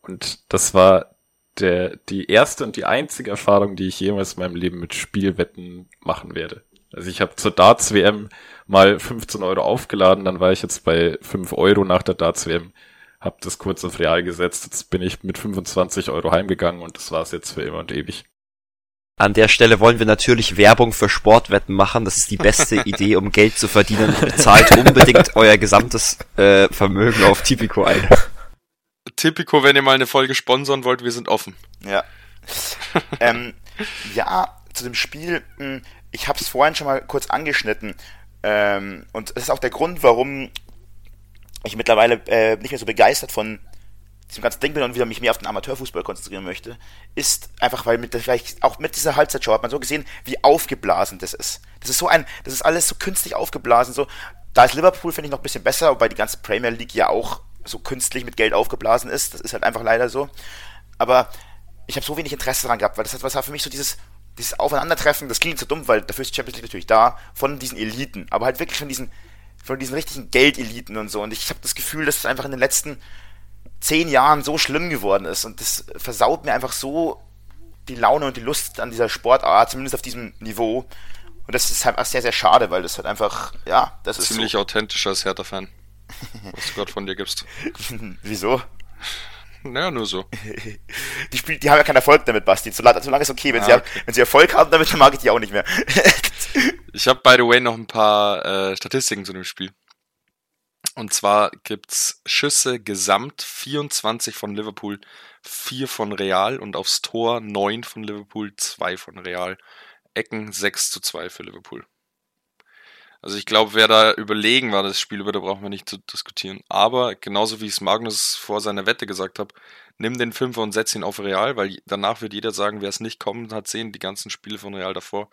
A: Und das war der, die erste und die einzige Erfahrung, die ich jemals in meinem Leben mit Spielwetten machen werde. Also ich habe zur Darts-WM mal 15 Euro aufgeladen, dann war ich jetzt bei 5 Euro nach der Darts-WM, hab das kurz auf Real gesetzt, jetzt bin ich mit 25 Euro heimgegangen und das war's jetzt für immer und ewig.
B: An der Stelle wollen wir natürlich Werbung für Sportwetten machen. Das ist die beste Idee, um Geld zu verdienen. Zahlt unbedingt euer gesamtes äh, Vermögen auf Tipico ein.
E: Tipico, wenn ihr mal eine Folge sponsern wollt, wir sind offen.
C: Ja. ähm, ja, zu dem Spiel, mh, ich habe es vorhin schon mal kurz angeschnitten. Ähm, und es ist auch der Grund, warum ich mittlerweile äh, nicht mehr so begeistert von diesem ganzen Ding bin und wieder mich mehr auf den Amateurfußball konzentrieren möchte, ist einfach, weil mit der, vielleicht auch mit dieser Halbzeitshow hat man so gesehen, wie aufgeblasen das ist. Das ist so ein, das ist alles so künstlich aufgeblasen, so. Da ist Liverpool, finde ich, noch ein bisschen besser, wobei die ganze Premier League ja auch so künstlich mit Geld aufgeblasen ist. Das ist halt einfach leider so. Aber ich habe so wenig Interesse daran gehabt, weil das, das war für mich so dieses, dieses Aufeinandertreffen, das klingt so dumm, weil dafür ist die Champions League natürlich da, von diesen Eliten, aber halt wirklich von diesen, von diesen richtigen Geldeliten und so. Und ich habe das Gefühl, dass es einfach in den letzten zehn Jahren so schlimm geworden ist und das versaut mir einfach so die Laune und die Lust an dieser Sportart, zumindest auf diesem Niveau. Und das ist halt auch sehr, sehr schade, weil das halt einfach, ja, das ist
E: Ziemlich
C: so.
E: authentisch als Hertha-Fan, was du gerade von dir gibst.
C: Wieso?
E: Naja, nur so.
C: Die, Spiel, die haben ja keinen Erfolg damit, Basti. Solange, solange ist okay. Wenn,
E: Ah,
C: sie,
E: okay.
C: wenn sie Erfolg haben, damit dann mag ich die auch nicht mehr.
E: Ich habe, by the way, noch ein paar äh, Statistiken zu dem Spiel. Und zwar gibt's Schüsse gesamt 24 von Liverpool, 4 von Real und aufs Tor 9 von Liverpool, 2 von Real. Ecken 6 zu 2 für Liverpool. Also ich glaube, wer da überlegen war, das Spiel über, da brauchen wir nicht zu diskutieren. Aber genauso wie es Magnus vor seiner Wette gesagt hat, nimm den Fünfer und setz ihn auf Real, weil danach wird jeder sagen, wer es nicht kommen hat sehen, die ganzen Spiele von Real davor,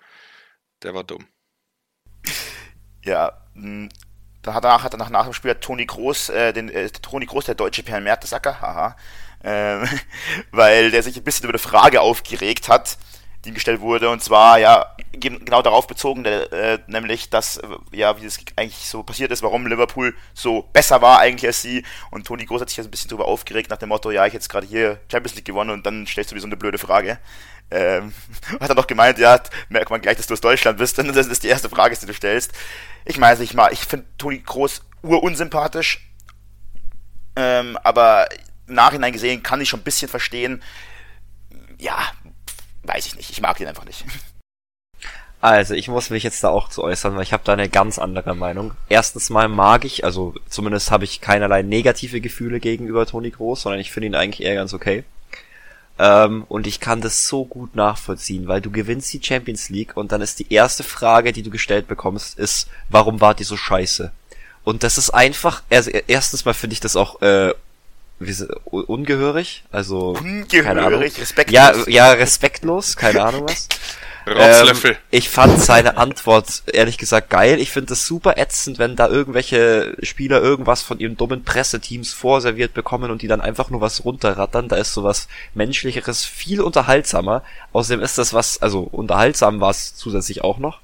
E: der war dumm.
C: ja, danach hat er nach, nach dem Spiel Toni Groß, äh, den, äh, Toni Groß, der deutsche Per Mertesacker, haha, ähm, weil der sich ein bisschen über eine Frage aufgeregt hat, die ihm gestellt wurde, und zwar, ja, gen- genau darauf bezogen, der, äh, nämlich, dass, äh, ja, wie das eigentlich so passiert ist, warum Liverpool so besser war eigentlich als sie, und Toni Groß hat sich so ein bisschen darüber aufgeregt, nach dem Motto, ja, ich jetzt gerade hier Champions League gewonnen, und dann stellst du mir so eine blöde Frage. Ähm, hat er noch gemeint, ja, merkt man gleich, dass du aus Deutschland bist, denn das ist die erste Frage, die du stellst. Ich meine, ich mal, ich finde Toni Groß urunsympathisch, ähm, aber Nachhinein gesehen kann ich schon ein bisschen verstehen. Ja, weiß ich nicht, ich mag den einfach nicht.
B: Also, ich muss mich jetzt da auch zu äußern, weil ich habe da eine ganz andere Meinung. Erstens mal mag ich, also zumindest habe ich keinerlei negative Gefühle gegenüber Toni Groß, sondern ich finde ihn eigentlich eher ganz okay. Ähm, und ich kann das so gut nachvollziehen, weil du gewinnst die Champions League und dann ist die erste Frage, die du gestellt bekommst, ist, warum wart ihr so scheiße? Und das ist einfach, also erstens mal finde ich das auch äh, wie ungehörig, also keine Ahnung.
C: Ungehörig, respektlos.
B: Ja, ja, respektlos, keine Ahnung was.
E: Rotzlöffel.
B: Ähm, ich fand seine Antwort ehrlich gesagt geil. Ich finde es super ätzend, wenn da irgendwelche Spieler irgendwas von ihren dummen Presseteams vorserviert bekommen und die dann einfach nur was runterrattern. Da ist sowas menschlicheres viel unterhaltsamer. Außerdem ist das was, also unterhaltsam war es zusätzlich auch noch.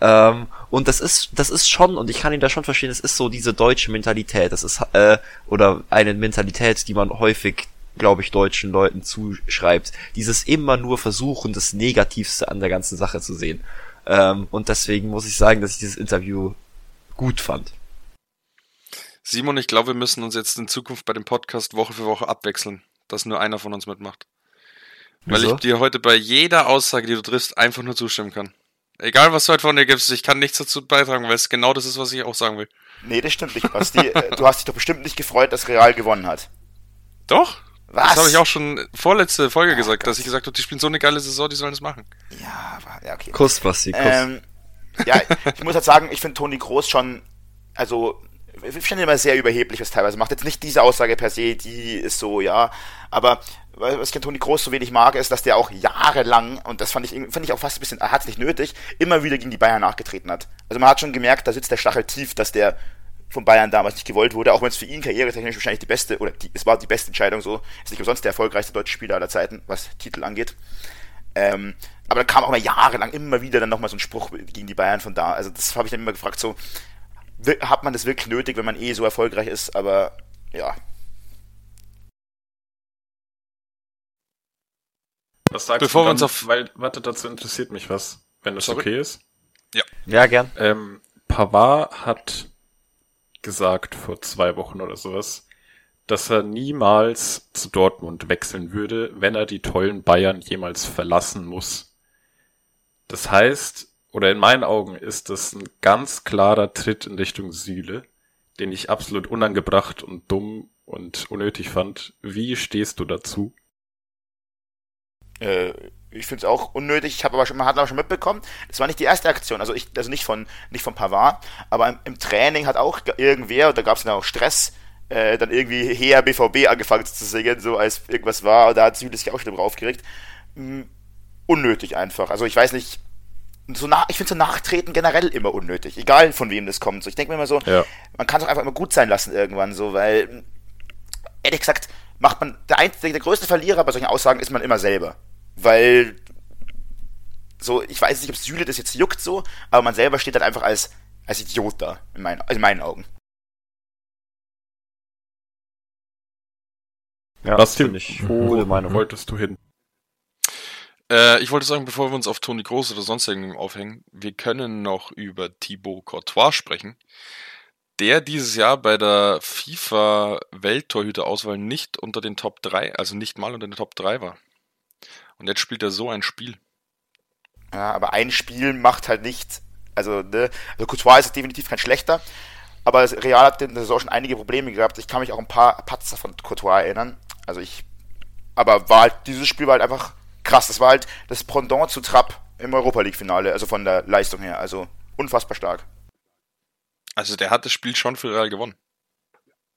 B: Ähm, und das ist, das ist schon, und ich kann ihn da schon verstehen, es ist so diese deutsche Mentalität. Das ist, äh, oder eine Mentalität, die man häufig, glaube ich, deutschen Leuten zuschreibt. Dieses immer nur versuchen, das Negativste an der ganzen Sache zu sehen. Ähm, und deswegen muss ich sagen, dass ich dieses Interview gut fand.
E: Simon, ich glaube, wir müssen uns jetzt in Zukunft bei dem Podcast Woche für Woche abwechseln, dass nur einer von uns mitmacht. Weil
B: Wieso?
E: ich dir heute bei jeder Aussage, die du triffst, einfach nur zustimmen kann. Egal, was du heute von dir gibst, ich kann nichts dazu beitragen, weil es genau das ist, was ich auch sagen will.
C: Nee, das stimmt nicht, Basti. Äh, du hast dich doch bestimmt nicht gefreut, dass Real gewonnen hat.
E: Doch?
C: Was?
E: Das habe ich auch schon vorletzte Folge gesagt, dass ich gesagt habe, die spielen so eine geile Saison, die sollen es machen.
C: Ja, aber- ja, okay.
B: Kuss, Basti, Kuss.
C: Ähm, ja, ich muss halt sagen, ich finde Toni Groß schon, also, ich finde ihn immer sehr überheblich, was teilweise macht. Jetzt nicht diese Aussage per se, die ist so, ja, aber was ich an Toni Groß so wenig mag, ist, dass der auch jahrelang, und das fand ich, fand ich auch fast ein bisschen, er hat es nicht nötig, immer wieder gegen die Bayern nachgetreten hat. Also man hat schon gemerkt, da sitzt der Stachel tief, dass der von Bayern damals nicht gewollt wurde, auch wenn es für ihn karrieretechnisch wahrscheinlich die beste, oder die, es war die beste Entscheidung so, ist nicht umsonst der erfolgreichste deutsche Spieler aller Zeiten, was Titel angeht. Ähm, aber da kam auch mal jahrelang immer wieder dann nochmal so ein Spruch gegen die Bayern von da. Also das habe ich dann immer gefragt, so, hat man das wirklich nötig, wenn man eh so erfolgreich ist? Aber ja,
A: Was sagst
E: Bevor
A: du
E: wir
A: dann,
E: uns auf-
A: weil, warte, dazu interessiert mich was, wenn das
E: Sorry?
A: okay ist.
B: Ja, gern.
A: Ähm, Pavard hat gesagt vor zwei Wochen oder sowas, dass er niemals zu Dortmund wechseln würde, wenn er die tollen Bayern jemals verlassen muss. Das heißt, oder in meinen Augen ist das ein ganz klarer Tritt in Richtung Süle, den ich absolut unangebracht und dumm und unnötig fand. Wie stehst du dazu?
C: Äh, ich finde es auch unnötig. Ich habe aber schon, man hat aber schon mitbekommen, es war nicht die erste Aktion, also ich, also nicht von, nicht von Pavard, aber im, im Training hat auch irgendwer, und da gab es dann auch Stress, äh, dann irgendwie her BVB angefangen zu singen, so als irgendwas war, und da hat Süle sich auch schon drüber aufgeregt. Mm, unnötig einfach. Also ich weiß nicht, so nach, ich finde so Nachtreten generell immer unnötig, egal von wem das kommt. So, ich denke mir immer so,
A: Ja.
C: man kann es auch einfach immer gut sein lassen irgendwann, so, weil ehrlich gesagt macht man der einzige, der größte Verlierer bei solchen Aussagen ist man immer selber, weil so, ich weiß nicht, ob Süle das jetzt juckt so, aber man selber steht dann einfach als als Idiot da in meinen in meinen Augen.
B: Ja,
A: Basti,
B: finde ich
A: wo
B: gute Meinung.
A: wolltest du hin?
E: Äh, ich wollte sagen, bevor wir uns auf Toni Groß oder sonst irgendwas aufhängen, wir können noch über Thibaut Courtois sprechen, der dieses Jahr bei der FIFA Welttorhüterauswahl nicht unter den Top 3, also nicht mal unter den Top 3 war. Und jetzt spielt er so ein Spiel.
C: Ja, aber ein Spiel macht halt nicht, also, ne, also Courtois ist definitiv kein schlechter, aber Real hat in der Saison schon einige Probleme gehabt. Ich kann mich auch ein paar Patzer von Courtois erinnern. Also ich, aber war halt, dieses Spiel war halt einfach krass. Das war halt das Pendant zu Trapp im Europa League Finale, also von der Leistung her, also unfassbar stark.
E: Also der hat das Spiel schon für Real gewonnen.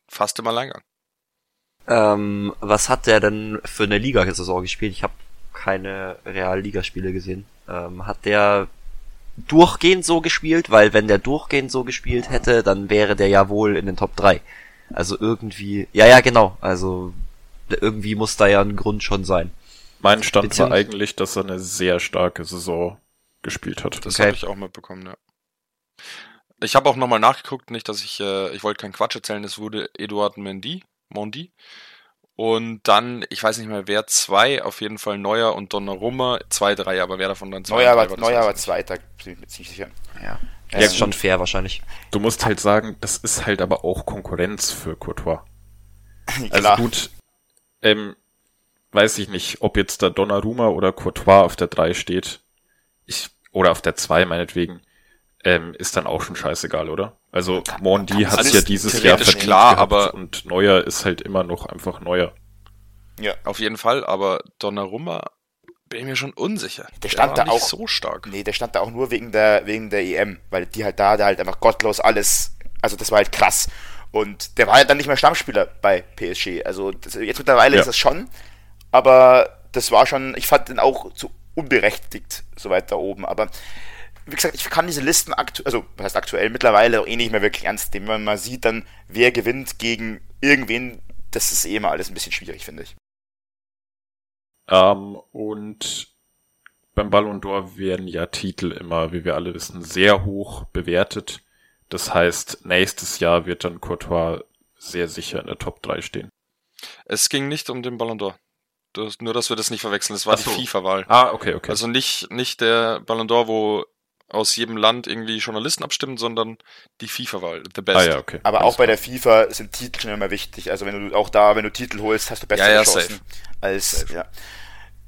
E: Fast im Alleingang.
B: Ähm, was hat der denn für eine Liga-Saison gespielt? Ich habe keine Real-Ligaspiele gesehen. Ähm, hat der durchgehend so gespielt? Weil wenn der durchgehend so gespielt hätte, dann wäre der ja wohl in den Top 3. Also irgendwie, ja, ja, genau. Also irgendwie muss da ja ein Grund schon sein.
A: Mein Stand
B: Beziehungs-
A: war eigentlich, dass er eine sehr starke Saison gespielt hat.
E: Das
B: Okay.
E: habe ich auch mitbekommen, ja. Ich habe auch nochmal nachgeguckt, nicht, dass ich, äh, ich wollte keinen Quatsch erzählen, es wurde Eduard Mendy, Mondi. Und dann, ich weiß nicht mehr, wer zwei, auf jeden Fall Neuer und Donnarumma, zwei, drei, aber wer davon dann zwei
C: Neuer war,
E: drei
C: Neuer war. Zweiter, bin ich mir ziemlich sicher.
B: Ja.
C: Ja,
B: ist schon fair wahrscheinlich.
A: Du musst halt sagen, das ist halt aber auch Konkurrenz für Courtois. Also gut, ähm, weiß ich nicht, ob jetzt da Donnarumma oder Courtois auf der 3 steht. Ich, oder auf der 2 meinetwegen. Ähm, ist dann auch schon scheißegal, oder? Also Mondi hat es ja dieses Jahr verdient
E: klar, aber-
A: und Neuer ist halt immer noch einfach Neuer.
C: Ja.
E: Auf jeden Fall, aber Donnarumma bin ich mir schon unsicher.
C: Der stand
E: war
C: da
E: nicht
C: auch-
E: so stark.
C: Nee, der stand da auch nur wegen der, wegen der EM, weil die halt da, der halt einfach gottlos alles, also das war halt krass. Und der war halt dann nicht mehr Stammspieler bei PSG. Also das, jetzt mittlerweile
A: Ja.
C: ist es schon, aber das war schon, ich fand den auch zu unberechtigt so weit da oben. Aber wie gesagt, ich kann diese Listen aktuell, also was heißt aktuell, mittlerweile auch eh nicht mehr wirklich ernst nehmen. Wenn man mal sieht dann, wer gewinnt gegen irgendwen, das ist eh immer alles ein bisschen schwierig, finde ich.
A: Ähm, und beim Ballon d'Or werden ja Titel immer, wie wir alle wissen, sehr hoch bewertet. Das heißt, nächstes Jahr wird dann Courtois sehr sicher in der Top 3 stehen.
E: Es ging nicht um den Ballon d'Or. Das, nur, dass wir das nicht verwechseln. Es war
A: so.
E: die FIFA-Wahl.
A: Ah, okay, okay.
E: Also nicht, nicht der Ballon d'Or, wo aus jedem Land irgendwie Journalisten abstimmen, sondern die FIFA-Wahl. The Best.
A: ah ja, okay.
C: Aber
A: Alles
C: auch bei der FIFA sind Titel schon immer wichtig. Also wenn du auch da, wenn du Titel holst, hast du bessere
E: Ja, ja,
C: Chancen
E: safe.
C: als
E: Safe.
C: ja.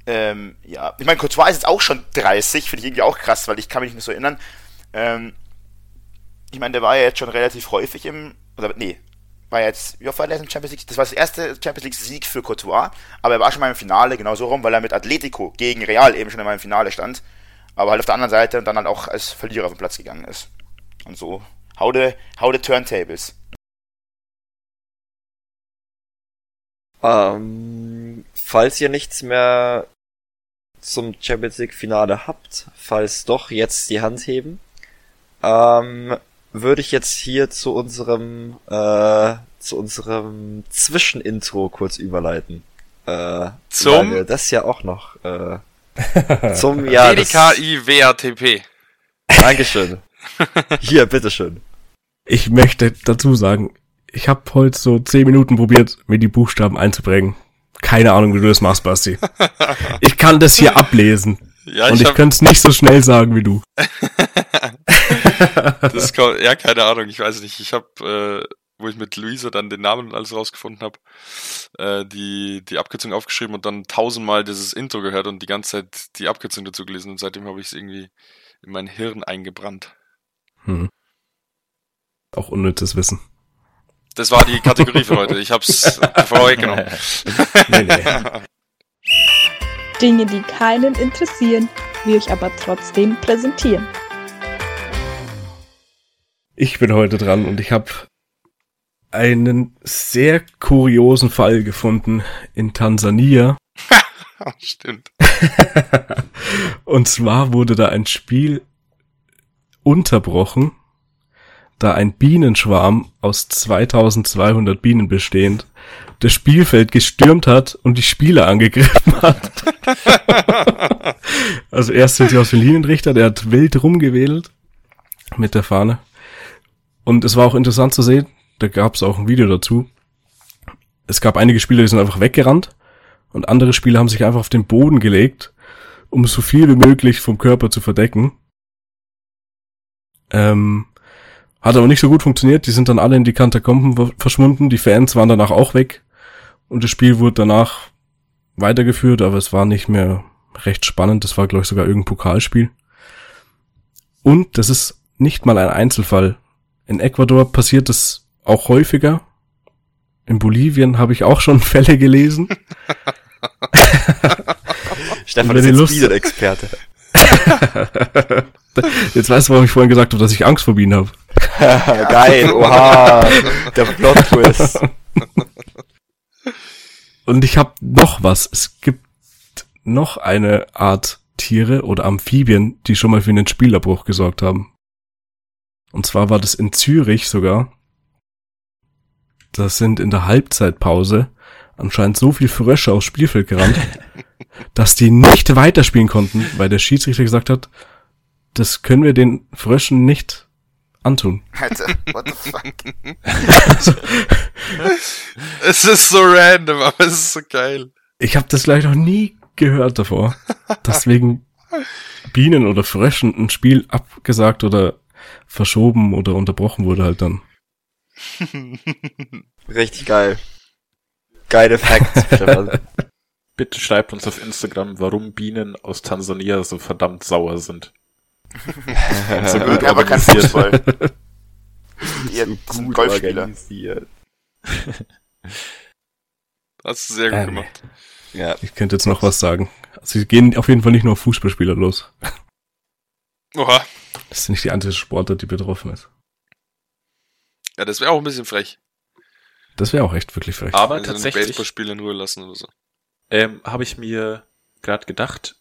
C: Ähm, ja. Ich meine, Courtois ist jetzt auch schon 30, finde ich irgendwie auch krass, weil ich kann mich nicht so erinnern. Ähm, ich meine, der war ja jetzt schon relativ häufig im, oder nee, war jetzt, wie oft war der im Champions League? Das war das erste Champions League Sieg für Courtois, aber er war schon mal im Finale, genau so rum, weil er mit Atletico gegen Real eben schon einmal im Finale stand, aber halt auf der anderen Seite und dann halt auch als Verlierer auf den Platz gegangen ist. Und so. How the, how the turntables.
B: Ähm, falls ihr nichts mehr zum Champions League Finale habt, falls doch jetzt die Hand heben, ähm, würde ich jetzt hier zu unserem äh, zu unserem Zwischenintro kurz überleiten. Äh,
E: Zum?
B: weil wir das ja auch noch äh, zum ja das,
E: DDKI-WATP.
B: Dankeschön. Hier, bitteschön.
D: Ich möchte dazu sagen, ich habe heute so zehn Minuten probiert, mir die Buchstaben einzubringen. Keine Ahnung, wie du das machst, Basti. Ich kann das hier ablesen.
E: Ja,
D: und
E: ich
D: ich
E: hab,
D: könnte es nicht so schnell sagen wie du.
E: das kann, ja, keine Ahnung, ich weiß nicht. Ich habe, äh, wo ich mit Luisa dann den Namen und alles rausgefunden habe, äh, die, die Abkürzung aufgeschrieben und dann tausendmal dieses Intro gehört und die ganze Zeit die Abkürzung dazu gelesen und seitdem habe ich es irgendwie in mein Hirn eingebrannt.
D: Hm. Auch unnützes Wissen.
E: Das war die Kategorie für heute. Ich hab's vorweggenommen.
D: Nee, nee.
F: Dinge, die keinen interessieren, wir euch aber trotzdem präsentieren.
D: Ich bin heute dran und ich habe einen sehr kuriosen Fall gefunden in Tansania.
E: Stimmt.
D: Und zwar wurde da ein Spiel unterbrochen, da ein Bienenschwarm aus 2200 Bienen bestehend das Spielfeld gestürmt hat und die Spieler angegriffen hat. also erst sind sie aus dem Linienrichter, der hat wild rumgewedelt mit der Fahne. Und es war auch interessant zu sehen, da gab es auch ein Video dazu. Es gab einige Spieler, die sind einfach weggerannt und andere Spieler haben sich einfach auf den Boden gelegt, um so viel wie möglich vom Körper zu verdecken. Ähm, hat aber nicht so gut funktioniert. Die sind dann alle in die Katakomben verschwunden. Die Fans waren danach auch weg. Und das Spiel wurde danach weitergeführt, aber es war nicht mehr recht spannend. Das war, glaube ich, sogar irgendein Pokalspiel. Und das ist nicht mal ein Einzelfall. In Ecuador passiert es auch häufiger. In Bolivien habe ich auch schon Fälle gelesen.
B: Stefan ist jetzt
D: Lust-
B: Bienenexperte.
D: Jetzt weißt du, warum ich vorhin gesagt habe, dass ich Angst vor Bienen habe.
B: Geil, oha, der Plot-Twist.
D: Und ich habe noch was. Es gibt noch eine Art Tiere oder Amphibien, die schon mal für einen Spielerbruch gesorgt haben. Und zwar war das in Zürich sogar. Das sind in der Halbzeitpause anscheinend so viel Frösche aufs Spielfeld gerannt, dass die nicht weiterspielen konnten, weil der Schiedsrichter gesagt hat, das können wir den Fröschen nicht antun.
C: Alter, what the fuck?
E: Es ist so random, aber es ist so geil.
D: Ich habe das gleich noch nie gehört davor. Deswegen Bienen oder Fröschen ein Spiel abgesagt oder verschoben oder unterbrochen wurde halt dann.
B: Richtig geil. Geile Facts, Stefan.
A: Bitte schreibt uns auf Instagram, warum Bienen aus Tansania so verdammt sauer sind. so gut
C: aber kein. Fußball. Ihr sind Golfspieler.
B: organisiert.
E: Hast du sehr gut
D: Ähm.
E: gemacht.
B: Ja.
D: Ich könnte jetzt noch was sagen. Also sie gehen auf jeden Fall nicht nur auf Fußballspieler los.
E: Oha.
D: Das ist nicht die einzige Sportart, die betroffen ist.
E: Ja, das wäre auch ein bisschen frech.
D: Das wäre auch echt wirklich frech.
A: Aber
E: ein
A: tatsächlich
E: Baseballspiel in Ruhe lassen oder so.
A: ähm, habe ich mir gerade gedacht,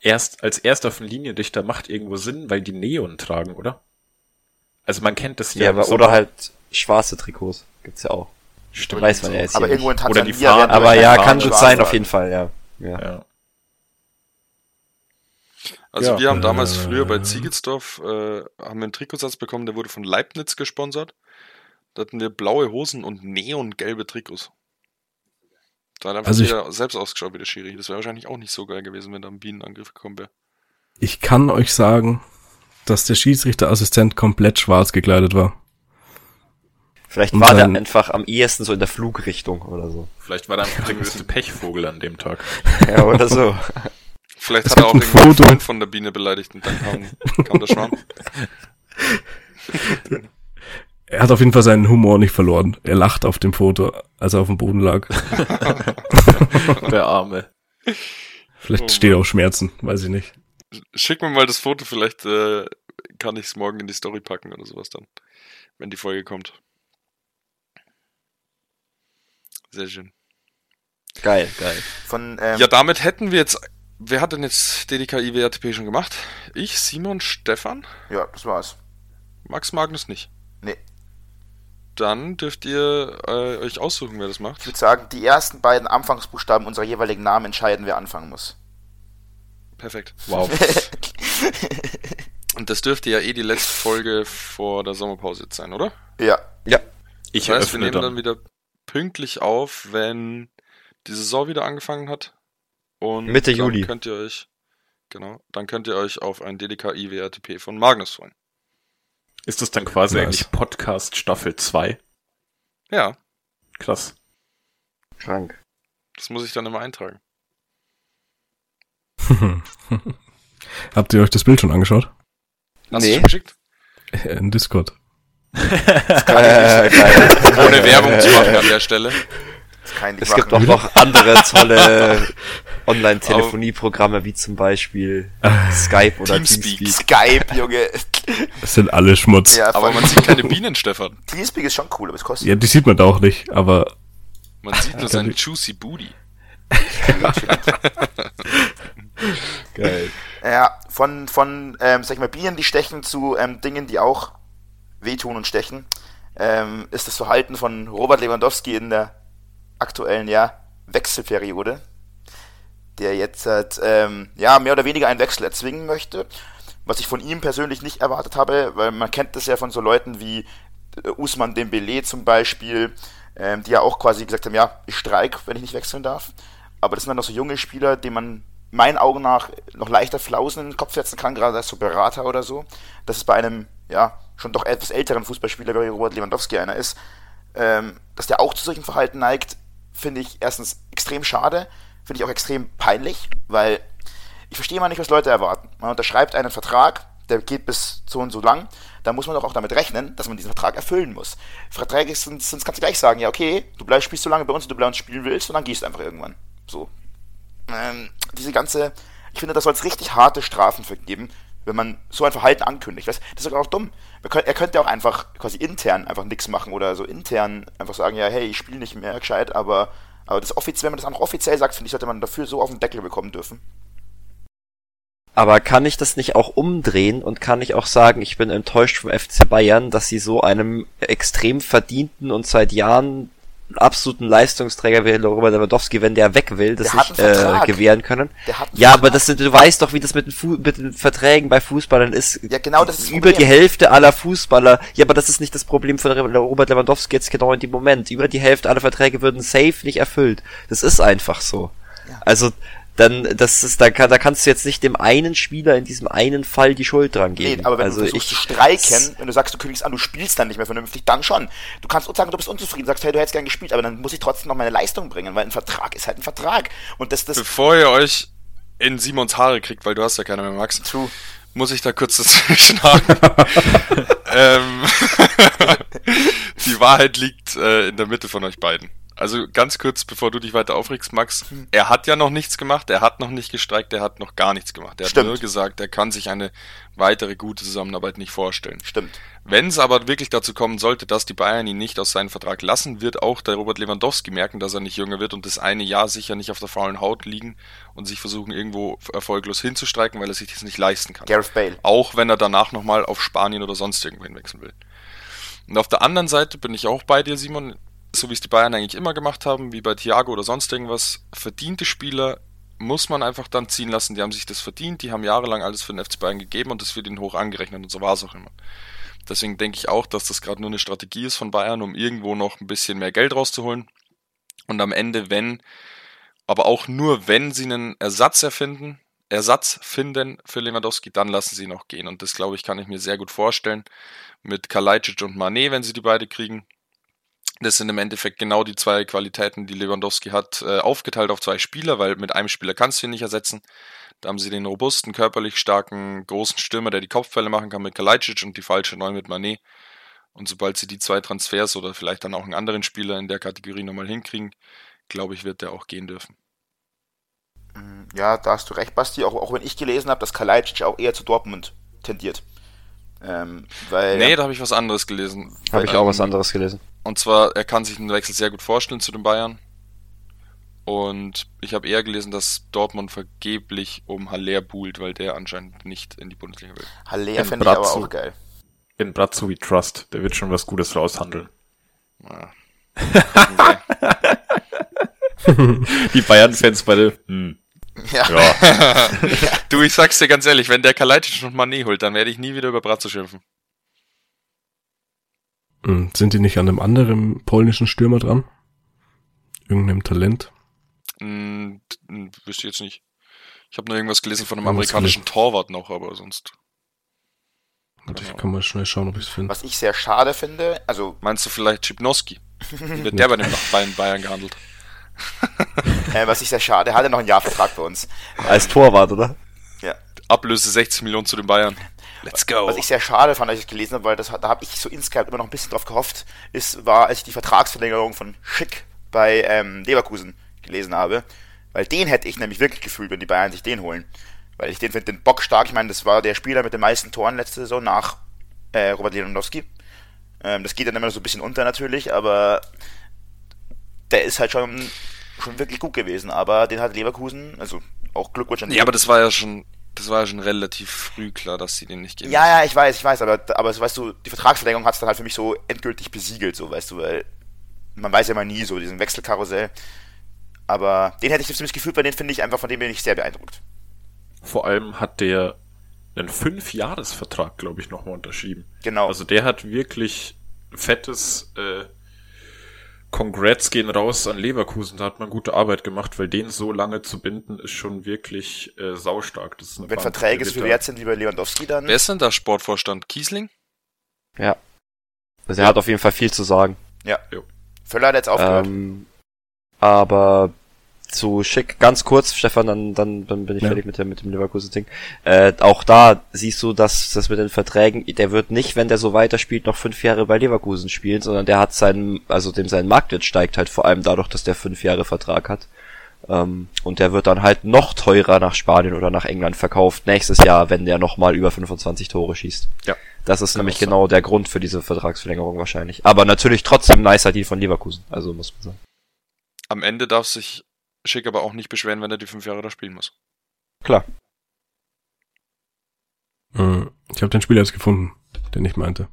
A: erst als erster von Linienrichter macht irgendwo Sinn, weil die Neon tragen, oder? Also man kennt das ja.
B: Ja, aber, oder halt schwarze Trikots. Gibt's ja auch.
A: Stimmt.
B: weiß man ja jetzt
C: Aber
B: hier
C: irgendwo in
A: Oder
C: Tansania
A: die Fahnen.
C: werden
B: Aber ja,
C: Fahnen
B: kann
C: schwarz
B: sein, auf jeden Fall, ja. ja.
A: Ja.
E: Also
A: Ja.
E: wir haben damals
D: Äh.
E: früher bei Ziegelsdorf äh, haben wir einen Trikotsatz bekommen, der wurde von Leibniz gesponsert. Da hatten wir blaue Hosen und neongelbe Trikots. Da hat einfach
D: Also ich-
E: selbst ausgeschaut wie der Schiri. Das wäre wahrscheinlich auch nicht so geil gewesen, wenn da ein Bienenangriff gekommen wäre.
D: Ich kann euch sagen, dass der Schiedsrichterassistent komplett schwarz gekleidet war.
B: Vielleicht
D: Und
B: war der einfach am ehesten so in der Flugrichtung oder so.
A: Vielleicht war da einfach der größte Pechvogel an dem Tag.
B: Ja, oder so.
E: Vielleicht
D: Es
E: hat er auch
D: Foto.
E: Freund von der Biene beleidigt und dann kam, kam der Schwarm.
D: Er hat auf jeden Fall seinen Humor nicht verloren. Er lacht auf dem Foto, als er auf dem Boden lag.
A: Der Arme.
D: Vielleicht
E: Oh
D: steht
E: Mann.
D: auch Schmerzen, weiß ich nicht.
E: Schick mir mal das Foto, vielleicht äh, kann ich es morgen in die Story packen oder sowas dann, wenn die Folge kommt. Sehr schön.
B: Geil, geil.
C: Von, ähm,
E: Ja, damit hätten wir jetzt. Wer hat denn jetzt DDKI WRTP schon gemacht? Ich, Simon, Stefan,
C: ja, das war's.
E: Max Magnus nicht.
C: Nee.
E: Dann dürft ihr äh, euch aussuchen, wer das
C: Ich
E: macht.
C: würde sagen, die ersten beiden Anfangsbuchstaben unserer jeweiligen Namen entscheiden, wer anfangen muss.
E: Perfekt.
A: Wow.
E: Und das dürfte ja eh die letzte Folge vor der Sommerpause jetzt sein, oder?
C: Ja.
B: Ja.
A: Ich
E: Das heißt, wir nehmen
A: dann.
E: dann wieder pünktlich auf, wenn die Saison wieder angefangen hat. Und
B: Mitte
E: dann
B: Juli.
E: könnt ihr euch Genau. Dann könnt ihr euch auf ein DDK IWRTP von Magnus freuen.
A: Ist das dann quasi
D: Nice.
A: eigentlich Podcast Staffel 2?
E: Ja,
A: Krass.
B: Krank.
E: das muss ich dann immer eintragen.
D: Habt ihr euch das Bild schon angeschaut?
E: Hast
B: Nee.
E: du schon geschickt?
D: In Discord.
B: Äh.
E: Ohne Werbung zu machen an der Stelle.
B: Es gibt auch noch andere tolle Online-Telefonieprogramme, wie zum Beispiel Skype oder
E: Teamspeak.
B: Teamspeak.
C: Skype, Junge.
D: Das sind alle Schmutz.
C: Ja,
E: Aber man sieht keine Bienen, Stefan.
C: Teamspeak ist schon cool, aber es kostet
D: Ja, die sieht man da auch nicht, aber
E: Man sieht nur seinen juicy Booty.
B: Geil.
C: Ja, von, von ähm, sag ich mal, Bienen, die stechen, zu ähm, Dingen, die auch wehtun und stechen, ähm, ist das Verhalten von Robert Lewandowski in der aktuellen ja, Wechselperiode, der jetzt halt, ähm, ja, mehr oder weniger einen Wechsel erzwingen möchte, was ich von ihm persönlich nicht erwartet habe, weil man kennt das ja von so Leuten wie äh, Usman Dembele zum Beispiel, ähm, die ja auch quasi gesagt haben, ja, ich streik, wenn ich nicht wechseln darf. Aber das sind dann noch so junge Spieler, denen man meinen Augen nach noch leichter Flausen in den Kopf setzen kann, gerade als so Berater oder so. Dass es bei einem, ja, schon doch etwas älteren Fußballspieler wie Robert Lewandowski einer ist, ähm, dass der auch zu solchen Verhalten neigt, finde ich erstens extrem schade, finde ich auch extrem peinlich, weil ich verstehe mal nicht, was Leute erwarten. Man unterschreibt einen Vertrag, der geht bis so und so lang, da muss man doch auch damit rechnen, dass man diesen Vertrag erfüllen muss. Verträge sind, sind kannst du gleich sagen, ja okay, du bleibst, spielst so lange bei uns, wie du bei uns spielen willst, und dann gehst du einfach irgendwann. So. Ähm, diese ganze, ich finde, da soll es richtig harte Strafen für geben, wenn man so ein Verhalten ankündigt. Das ist sogar auch dumm. Er könnte auch einfach quasi intern einfach nichts machen oder so intern einfach sagen, ja, hey, ich spiele nicht mehr gescheit, aber, aber das offiziell, wenn man das auch noch offiziell sagt, finde ich, sollte man dafür so auf den Deckel bekommen dürfen.
B: Aber kann ich das nicht auch umdrehen und kann ich auch sagen, ich bin enttäuscht vom FC Bayern, dass sie so einem extrem verdienten und seit Jahren absoluten Leistungsträger wie Robert Lewandowski, wenn der weg will, das nicht äh, gewähren können. Ja, aber das sind, du weißt doch, wie das mit den, Fu mit den Verträgen bei Fußballern ist.
C: Ja, genau das ist das
B: Über die. Hälfte aller Fußballer, ja, aber das ist nicht das Problem von Robert Lewandowski jetzt genau in dem Moment. Über die Hälfte aller Verträge würden safe nicht erfüllt. Das ist einfach so. Also, dann, das ist, da, kann, da kannst du jetzt nicht dem einen Spieler in diesem einen Fall die Schuld dran geben.
C: Nee, aber wenn
B: also
C: du versuchst
B: ich,
C: zu streiken, wenn du sagst, du kündigst an, du spielst dann nicht mehr vernünftig, dann schon. Du kannst uns sagen, du bist unzufrieden, sagst, hey, du hättest gern gespielt, aber dann muss ich trotzdem noch meine Leistung bringen, weil ein Vertrag ist halt ein Vertrag. Und das, das,
E: Bevor ihr euch in Simons Haare kriegt, weil du hast ja keine mehr, Max,
C: true.
E: muss ich da kurz dazwischen haken. ähm, die Wahrheit liegt äh, in der Mitte von euch beiden. Also ganz kurz, bevor du dich weiter aufregst, Max, er hat ja noch nichts gemacht, er hat noch nicht gestreikt, er hat noch gar nichts gemacht. Er
C: Stimmt.
E: hat nur gesagt, er kann sich eine weitere gute Zusammenarbeit nicht vorstellen.
C: Stimmt.
E: Wenn es aber wirklich dazu kommen sollte, dass die Bayern ihn nicht aus seinem Vertrag lassen, wird auch der Robert Lewandowski merken, dass er nicht jünger wird und das eine Jahr sicher nicht auf der faulen Haut liegen und sich versuchen, irgendwo erfolglos hinzustreiken, weil er sich das nicht leisten kann.
C: Gareth Bale.
E: Auch wenn er danach nochmal auf Spanien oder sonst irgendwo hinwechseln will. Und auf der anderen Seite bin ich auch bei dir, Simon, so wie es die Bayern eigentlich immer gemacht haben, wie bei Thiago oder sonst irgendwas, verdiente Spieler muss man einfach dann ziehen lassen, die haben sich das verdient, die haben jahrelang alles für den FC Bayern gegeben und das wird ihnen hoch angerechnet und so war es auch immer. Deswegen denke ich auch, dass das gerade nur eine Strategie ist von Bayern, um irgendwo noch ein bisschen mehr Geld rauszuholen. Und am Ende, wenn, aber auch nur wenn sie einen Ersatz erfinden, Ersatz finden für Lewandowski, dann lassen sie ihn auch gehen. Und das, glaube ich, kann ich mir sehr gut vorstellen. Mit Kalajdzic und Mané, wenn sie die beide kriegen. Das sind im Endeffekt genau die zwei Qualitäten, die Lewandowski hat, äh, aufgeteilt auf zwei Spieler, weil mit einem Spieler kannst du ihn nicht ersetzen. Da haben sie den robusten, körperlich starken, großen Stürmer, der die Kopfbälle machen kann mit Kalajdzic und die falsche Neun mit Mané. Und sobald sie die zwei Transfers oder vielleicht dann auch einen anderen Spieler in der Kategorie nochmal hinkriegen, glaube ich, wird der auch gehen dürfen.
C: Ja, da hast du recht, Basti, auch, auch wenn ich gelesen habe, dass Kalajdzic auch eher zu Dortmund tendiert. Ähm, weil,
E: Nee, da habe ich was anderes gelesen.
B: habe ich auch
E: Ähm,
B: was anderes gelesen.
E: Und zwar, er kann sich den Wechsel sehr gut vorstellen zu den Bayern. Und ich habe eher gelesen, dass Dortmund vergeblich um Haller buhlt, weil der anscheinend nicht in die Bundesliga will.
C: Haller
A: In
C: fände ich aber auch geil.
A: In Bratzo wie Trust. Der wird schon was Gutes raushandeln.
E: Ja.
A: Die Bayern-Fans beide, hm,
C: Ja.
A: ja.
E: du, ich sag's dir ganz ehrlich, wenn der Kalajdzic und Mané holt, dann werde ich nie wieder über Bratzo schimpfen.
D: Hm, Sind die nicht an einem anderen polnischen Stürmer dran? Irgendeinem Talent?
E: Hm, wüsste ich jetzt nicht. Ich habe nur irgendwas gelesen von einem
D: Irgendwas
E: amerikanischen Torwart noch, aber sonst.
D: Warte, ich kann mal schnell schauen, ob ich es finde.
C: Was ich sehr schade finde, also
E: Meinst du vielleicht Schipnowski? Wird der bei den Bayern, Bayern gehandelt?
C: äh, was ich sehr schade, er hatte noch ein Jahr Vertrag bei uns.
B: Als Torwart, oder?
E: Ablöse 60 Millionen zu den Bayern. Let's go.
C: Was ich sehr schade fand, als ich es gelesen habe, weil das, da habe ich so insgesamt immer noch ein bisschen drauf gehofft, ist, war, als ich die Vertragsverlängerung von Schick bei ähm, Leverkusen gelesen habe. Weil den hätte ich nämlich wirklich gefühlt, wenn die Bayern sich den holen. Weil ich den finde den Bock stark. Ich meine, das war der Spieler mit den meisten Toren letzte Saison nach äh, Robert Lewandowski. Ähm, das geht dann immer so ein bisschen unter natürlich, aber der ist halt schon, schon wirklich gut gewesen. Aber den hat Leverkusen, also auch Glückwunsch an
E: ja, aber das war ja schon, das war ja schon relativ früh klar, dass sie den nicht geben.
C: Ja, ja, ich weiß, ich weiß, aber, aber so, weißt du, die Vertragsverlängerung hat es dann halt für mich so endgültig besiegelt, so, weißt du, weil man weiß ja mal nie so, diesen Wechselkarussell. Aber den hätte ich ziemlich gefühlt, weil den finde ich einfach, von dem bin ich sehr beeindruckt.
A: Vor allem hat der einen Fünf-Jahres-Vertrag, glaube ich, nochmal unterschrieben.
C: Genau.
A: Also der hat wirklich fettes äh, Congrats gehen raus an Leverkusen. Da hat man gute Arbeit gemacht, weil den so lange zu binden, ist schon wirklich äh, saustark. Das ist eine
C: Wenn
A: Bank,
C: Verträge so viel wert sind wie bei Lewandowski, dann.
E: Wer ist denn da Sportvorstand? Kiesling?
B: Ja. Also er hat auf jeden Fall viel zu sagen.
C: Völler hat jetzt aufgehört.
B: Ähm, aber zu schick, ganz kurz, Stefan, dann, dann, dann bin ich
D: Ja.
B: fertig mit dem, mit dem Leverkusen-Ding. Äh, auch da siehst du, dass das mit den Verträgen, der wird nicht, wenn der so weiterspielt, noch fünf Jahre bei Leverkusen spielen, sondern der hat seinen, also dem sein Marktwert steigt halt vor allem dadurch, dass der fünf Jahre Vertrag hat. Ähm, und der wird dann halt noch teurer nach Spanien oder nach England verkauft nächstes Jahr, wenn der nochmal über 25 Tore schießt.
A: Ja.
B: Das ist
A: Kann
B: nämlich
A: sein.
B: genau der Grund für diese Vertragsverlängerung wahrscheinlich. Aber natürlich trotzdem nicer Deal von Leverkusen, also muss man sagen.
E: Am Ende darf sich Schick aber auch nicht beschweren, wenn er die fünf Jahre da spielen muss.
B: Klar.
D: Äh, Ich habe den Spieler jetzt gefunden, den ich meinte.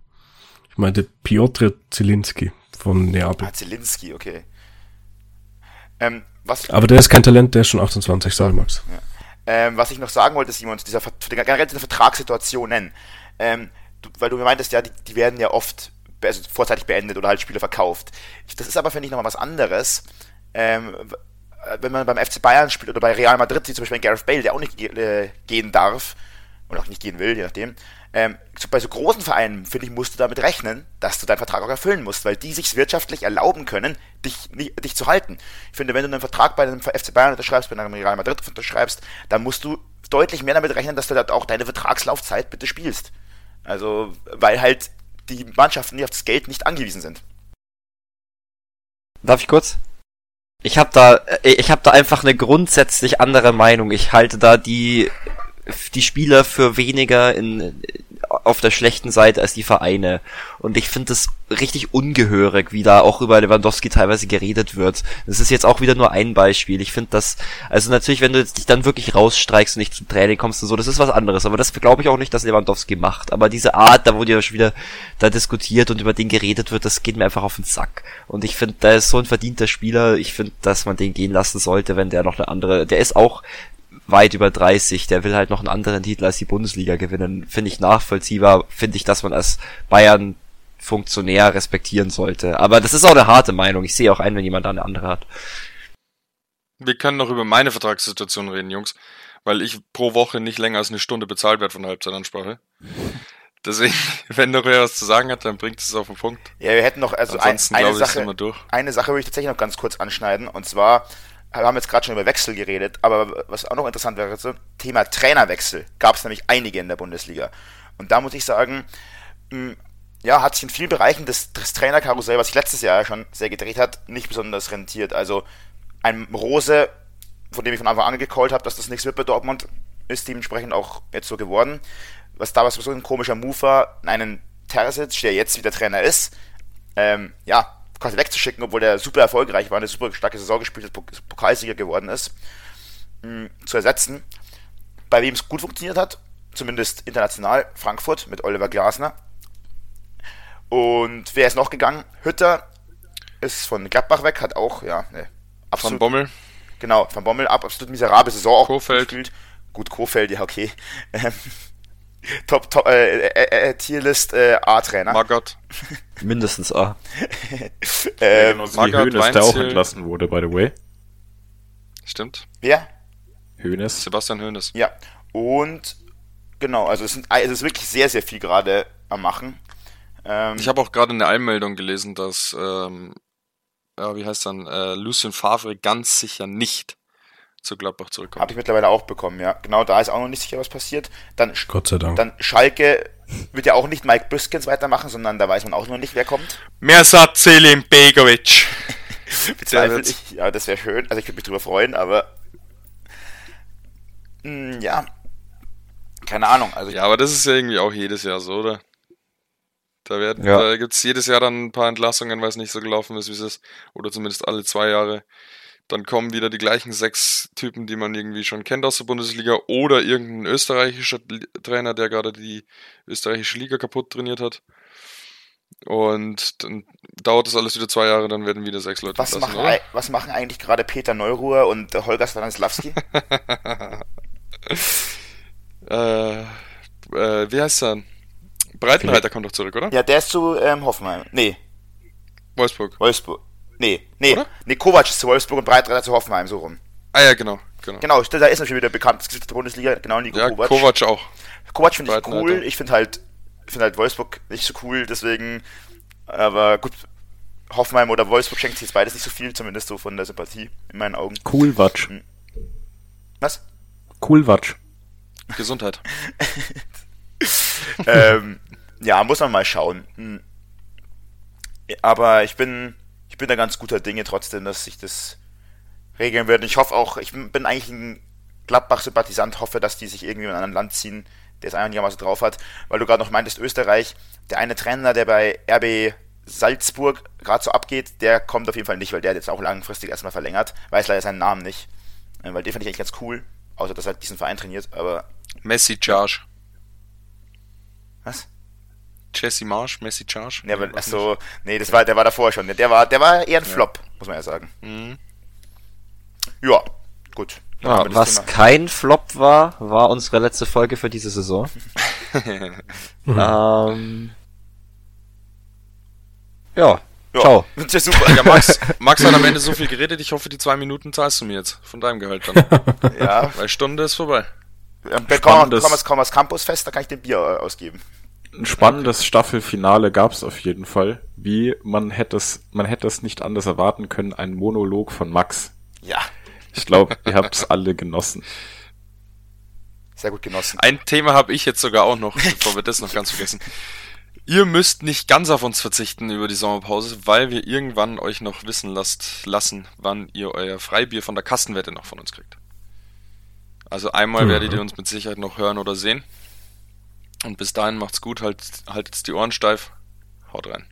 D: Ich meinte Piotr Zielinski von Neapel.
C: Ah, Zielinski, okay. Ähm, was,
D: Aber der ist kein Talent, der ist schon 28, sorry Max.
C: ähm, was ich noch sagen wollte, Simon, zu dieser, Ver- zu der generell zu Vertragssituationen, ähm, du, weil du mir meintest, ja, die, die werden ja oft be- also vorzeitig beendet oder halt Spieler verkauft. Das ist aber, finde ich, nochmal was anderes. Ähm, äh, wenn man beim FC Bayern spielt oder bei Real Madrid, wie zum Beispiel Gareth Bale, der auch nicht äh, gehen darf, oder auch nicht gehen will, je nachdem, ähm, bei so großen Vereinen, finde ich, musst du damit rechnen, dass du deinen Vertrag auch erfüllen musst, weil die sich wirtschaftlich erlauben können, dich, dich zu halten. Ich finde, wenn du einen Vertrag bei einem FC Bayern unterschreibst, bei einem Real Madrid unterschreibst, dann musst du deutlich mehr damit rechnen, dass du dort auch deine Vertragslaufzeit bitte spielst. Also, weil halt die Mannschaften nicht auf das Geld nicht angewiesen sind.
B: Darf ich kurz? Ich habe da, äh, ich habe da einfach eine grundsätzlich andere Meinung. Ich halte da die die Spieler für weniger in auf der schlechten Seite als die Vereine. Und ich finde es richtig ungehörig, wie da auch über Lewandowski teilweise geredet wird. Das ist jetzt auch wieder nur ein Beispiel. Ich finde das, also natürlich, wenn du dich dann wirklich rausstreikst und nicht zum Training kommst und so, das ist was anderes. Aber das glaube ich auch nicht, dass Lewandowski macht. Aber diese Art, da wurde ja schon wieder da diskutiert und über den geredet wird, das geht mir einfach auf den Sack. Und ich finde, da ist so ein verdienter Spieler. Ich finde, dass man den gehen lassen sollte, wenn der noch eine andere, der ist auch weit über 30, der will halt noch einen anderen Titel als die Bundesliga gewinnen. Finde ich nachvollziehbar, finde ich, dass man als Bayern Funktionär respektieren sollte. Aber das ist auch eine harte Meinung. Ich sehe auch ein, wenn jemand da eine andere hat.
E: Wir können noch über meine Vertragssituation reden, Jungs, weil ich pro Woche nicht länger als eine Stunde bezahlt werde von der Halbzeitansprache. Deswegen, wenn noch wer was zu sagen hat, dann bringt es auf den Punkt.
C: Ja, wir hätten noch, also ein,
E: Ansonsten
C: eine
E: ich, sind
C: Sache,
E: wir durch.
C: eine Sache würde ich tatsächlich noch ganz kurz anschneiden, und zwar, wir haben jetzt gerade schon über Wechsel geredet, aber was auch noch interessant wäre, so Thema Trainerwechsel, gab es nämlich einige in der Bundesliga. Und da muss ich sagen, mh, ja, hat sich in vielen Bereichen das, das Trainerkarussell, was sich letztes Jahr ja schon sehr gedreht hat, nicht besonders rentiert. Also ein Rose, von dem ich von Anfang an gecallt habe, dass das nichts wird bei Dortmund, ist dementsprechend auch jetzt so geworden. Was da was so ein komischer Move war, einen Terzic, der jetzt wieder Trainer ist, ähm, ja, quasi wegzuschicken, obwohl der super erfolgreich war, eine super starke Saison gespielt hat, Pok- Pokalsieger geworden ist, mh, zu ersetzen. Bei wem es gut funktioniert hat, zumindest international, Frankfurt mit Oliver Glasner. Und wer ist noch gegangen? Hütter ist von Gladbach weg, hat auch, ja, ne,
E: Von
C: absolut,
E: Bommel.
C: genau, von Bommel ab, absolut miserable Saison auch
E: Kofeld.
C: gespielt. Gut, Kofeld, ja, okay. Top, top, äh, äh, äh, Tierlist äh, A-Trainer.
E: Magath.
B: Mindestens A.
C: Ähm,
A: Genauso wie
E: Magath,
A: Hoeneß, der auch entlassen wurde, by the way.
E: Stimmt.
C: wer?
A: Hönes.
E: Sebastian Hoeneß.
C: Ja. Und genau, also es, sind, es ist wirklich sehr, sehr viel gerade am Machen. Ähm,
E: Ich habe auch gerade eine Einmeldung gelesen, dass, ähm, ja, wie heißt dann, äh, Lucien Favre ganz sicher nicht zu Gladbach
C: Habe
E: zurückkommt.
C: ich mittlerweile auch bekommen, ja. Genau, da ist auch noch nicht sicher, was passiert. Dann,
D: Gott sei Dank.
C: dann Schalke wird ja auch nicht Mike Büskens weitermachen, sondern da weiß man auch noch nicht, wer kommt.
E: Mersat Selim Begovic.
C: Bezweifle ich. Ja, das wäre schön. Also ich würde mich drüber freuen, aber Hm, ja. Keine Ahnung. Also
E: Ja, aber das ist ja irgendwie auch jedes Jahr so, oder? Da, werden,
B: Ja.
E: da gibt's jedes Jahr dann ein paar Entlassungen, weil es nicht so gelaufen ist, wie es ist. Oder zumindest alle zwei Jahre. Dann kommen wieder die gleichen sechs Typen, die man irgendwie schon kennt aus der Bundesliga. Oder irgendein österreichischer Trainer, der gerade die österreichische Liga kaputt trainiert hat. Und dann dauert das alles wieder zwei Jahre, dann werden wieder sechs Leute
C: was,
E: entlassen,
C: machen, was machen eigentlich gerade Peter Neuruhr und Holger Stanislawski?
E: äh, äh, wie heißt er? Breitenreiter kommt doch zurück, oder?
C: ja, der ist zu ähm, Hoffenheim. Nee,
E: Wolfsburg.
C: Wolfsburg. Nee, nee.
E: Oder?
C: Nee, Kovac ist zu Wolfsburg und Breitreiter zu Hoffenheim, so rum.
E: Ah ja, genau. genau.
C: Genau, da ist natürlich wieder bekannt. Das Gesicht der Bundesliga, genau, Nico
E: Ja,
C: Kovac.
E: Kovac auch.
C: Kovac finde ich cool. Ich finde halt, ich finde halt Wolfsburg nicht so cool, deswegen, aber gut, Hoffenheim oder Wolfsburg schenkt sich jetzt beides nicht so viel, zumindest so von der Sympathie, in meinen Augen.
A: Coolwatsch.
C: Was?
A: Coolwatsch.
E: Gesundheit.
C: ähm, ja, muss man mal schauen. Hm. Aber ich bin, ich bin da ganz guter Dinge trotzdem, dass sich das regeln wird. Und ich hoffe auch, ich bin eigentlich ein Gladbach-Sympathisant, hoffe, dass die sich irgendwie in ein anderes Land ziehen, der es einigermaßen drauf hat. Weil du gerade noch meintest, Österreich, der eine Trainer, der bei RB Salzburg gerade so abgeht, der kommt auf jeden Fall nicht, weil der hat jetzt auch langfristig erstmal verlängert. Weiß leider seinen Namen nicht. Äh, Weil den fand ich eigentlich ganz cool. Außer, dass er diesen Verein trainiert, aber.
E: Messi Charge.
C: Was?
E: Jesse Marsch, Messi Charge.
C: Ja, aber,
E: Nee,
C: ach
E: weiß
C: so, nee, das war, der war davor schon. Der war, der war eher ein Flop, muss man ja sagen.
E: Mhm.
C: Ja, gut.
B: Ja,
C: das
B: was
C: Thema.
B: kein Flop war, war unsere letzte Folge für diese Saison. ähm, ja,
C: Ja,
B: ciao.
C: Das ist ja super.
E: Ja, Max, Max hat am Ende so viel geredet, ich hoffe, die zwei Minuten zahlst du mir jetzt von deinem Gehalt dann.
C: ja.
E: Weil Stunde ist vorbei.
C: Komm,
A: Spannendes-
C: komm, komm als Campusfest, da kann ich den Bier äh, ausgeben.
A: Ein spannendes Staffelfinale gab's auf jeden Fall. Wie man hätte es, man hätte es nicht anders erwarten können, ein Monolog von Max.
C: Ja,
A: Ich glaube, ihr habt's alle genossen.
C: sehr gut genossen.
E: Ein Thema habe ich jetzt sogar auch noch, bevor wir das noch ganz vergessen. Ihr müsst nicht ganz auf uns verzichten über die Sommerpause, weil wir irgendwann euch noch wissen lasst, lassen, wann ihr euer Freibier von der Kastenwette noch von uns kriegt. Also einmal
D: Mhm.
E: werdet ihr uns mit Sicherheit noch hören oder sehen. Und bis dahin macht's gut, halt, haltet die Ohren steif. Haut rein.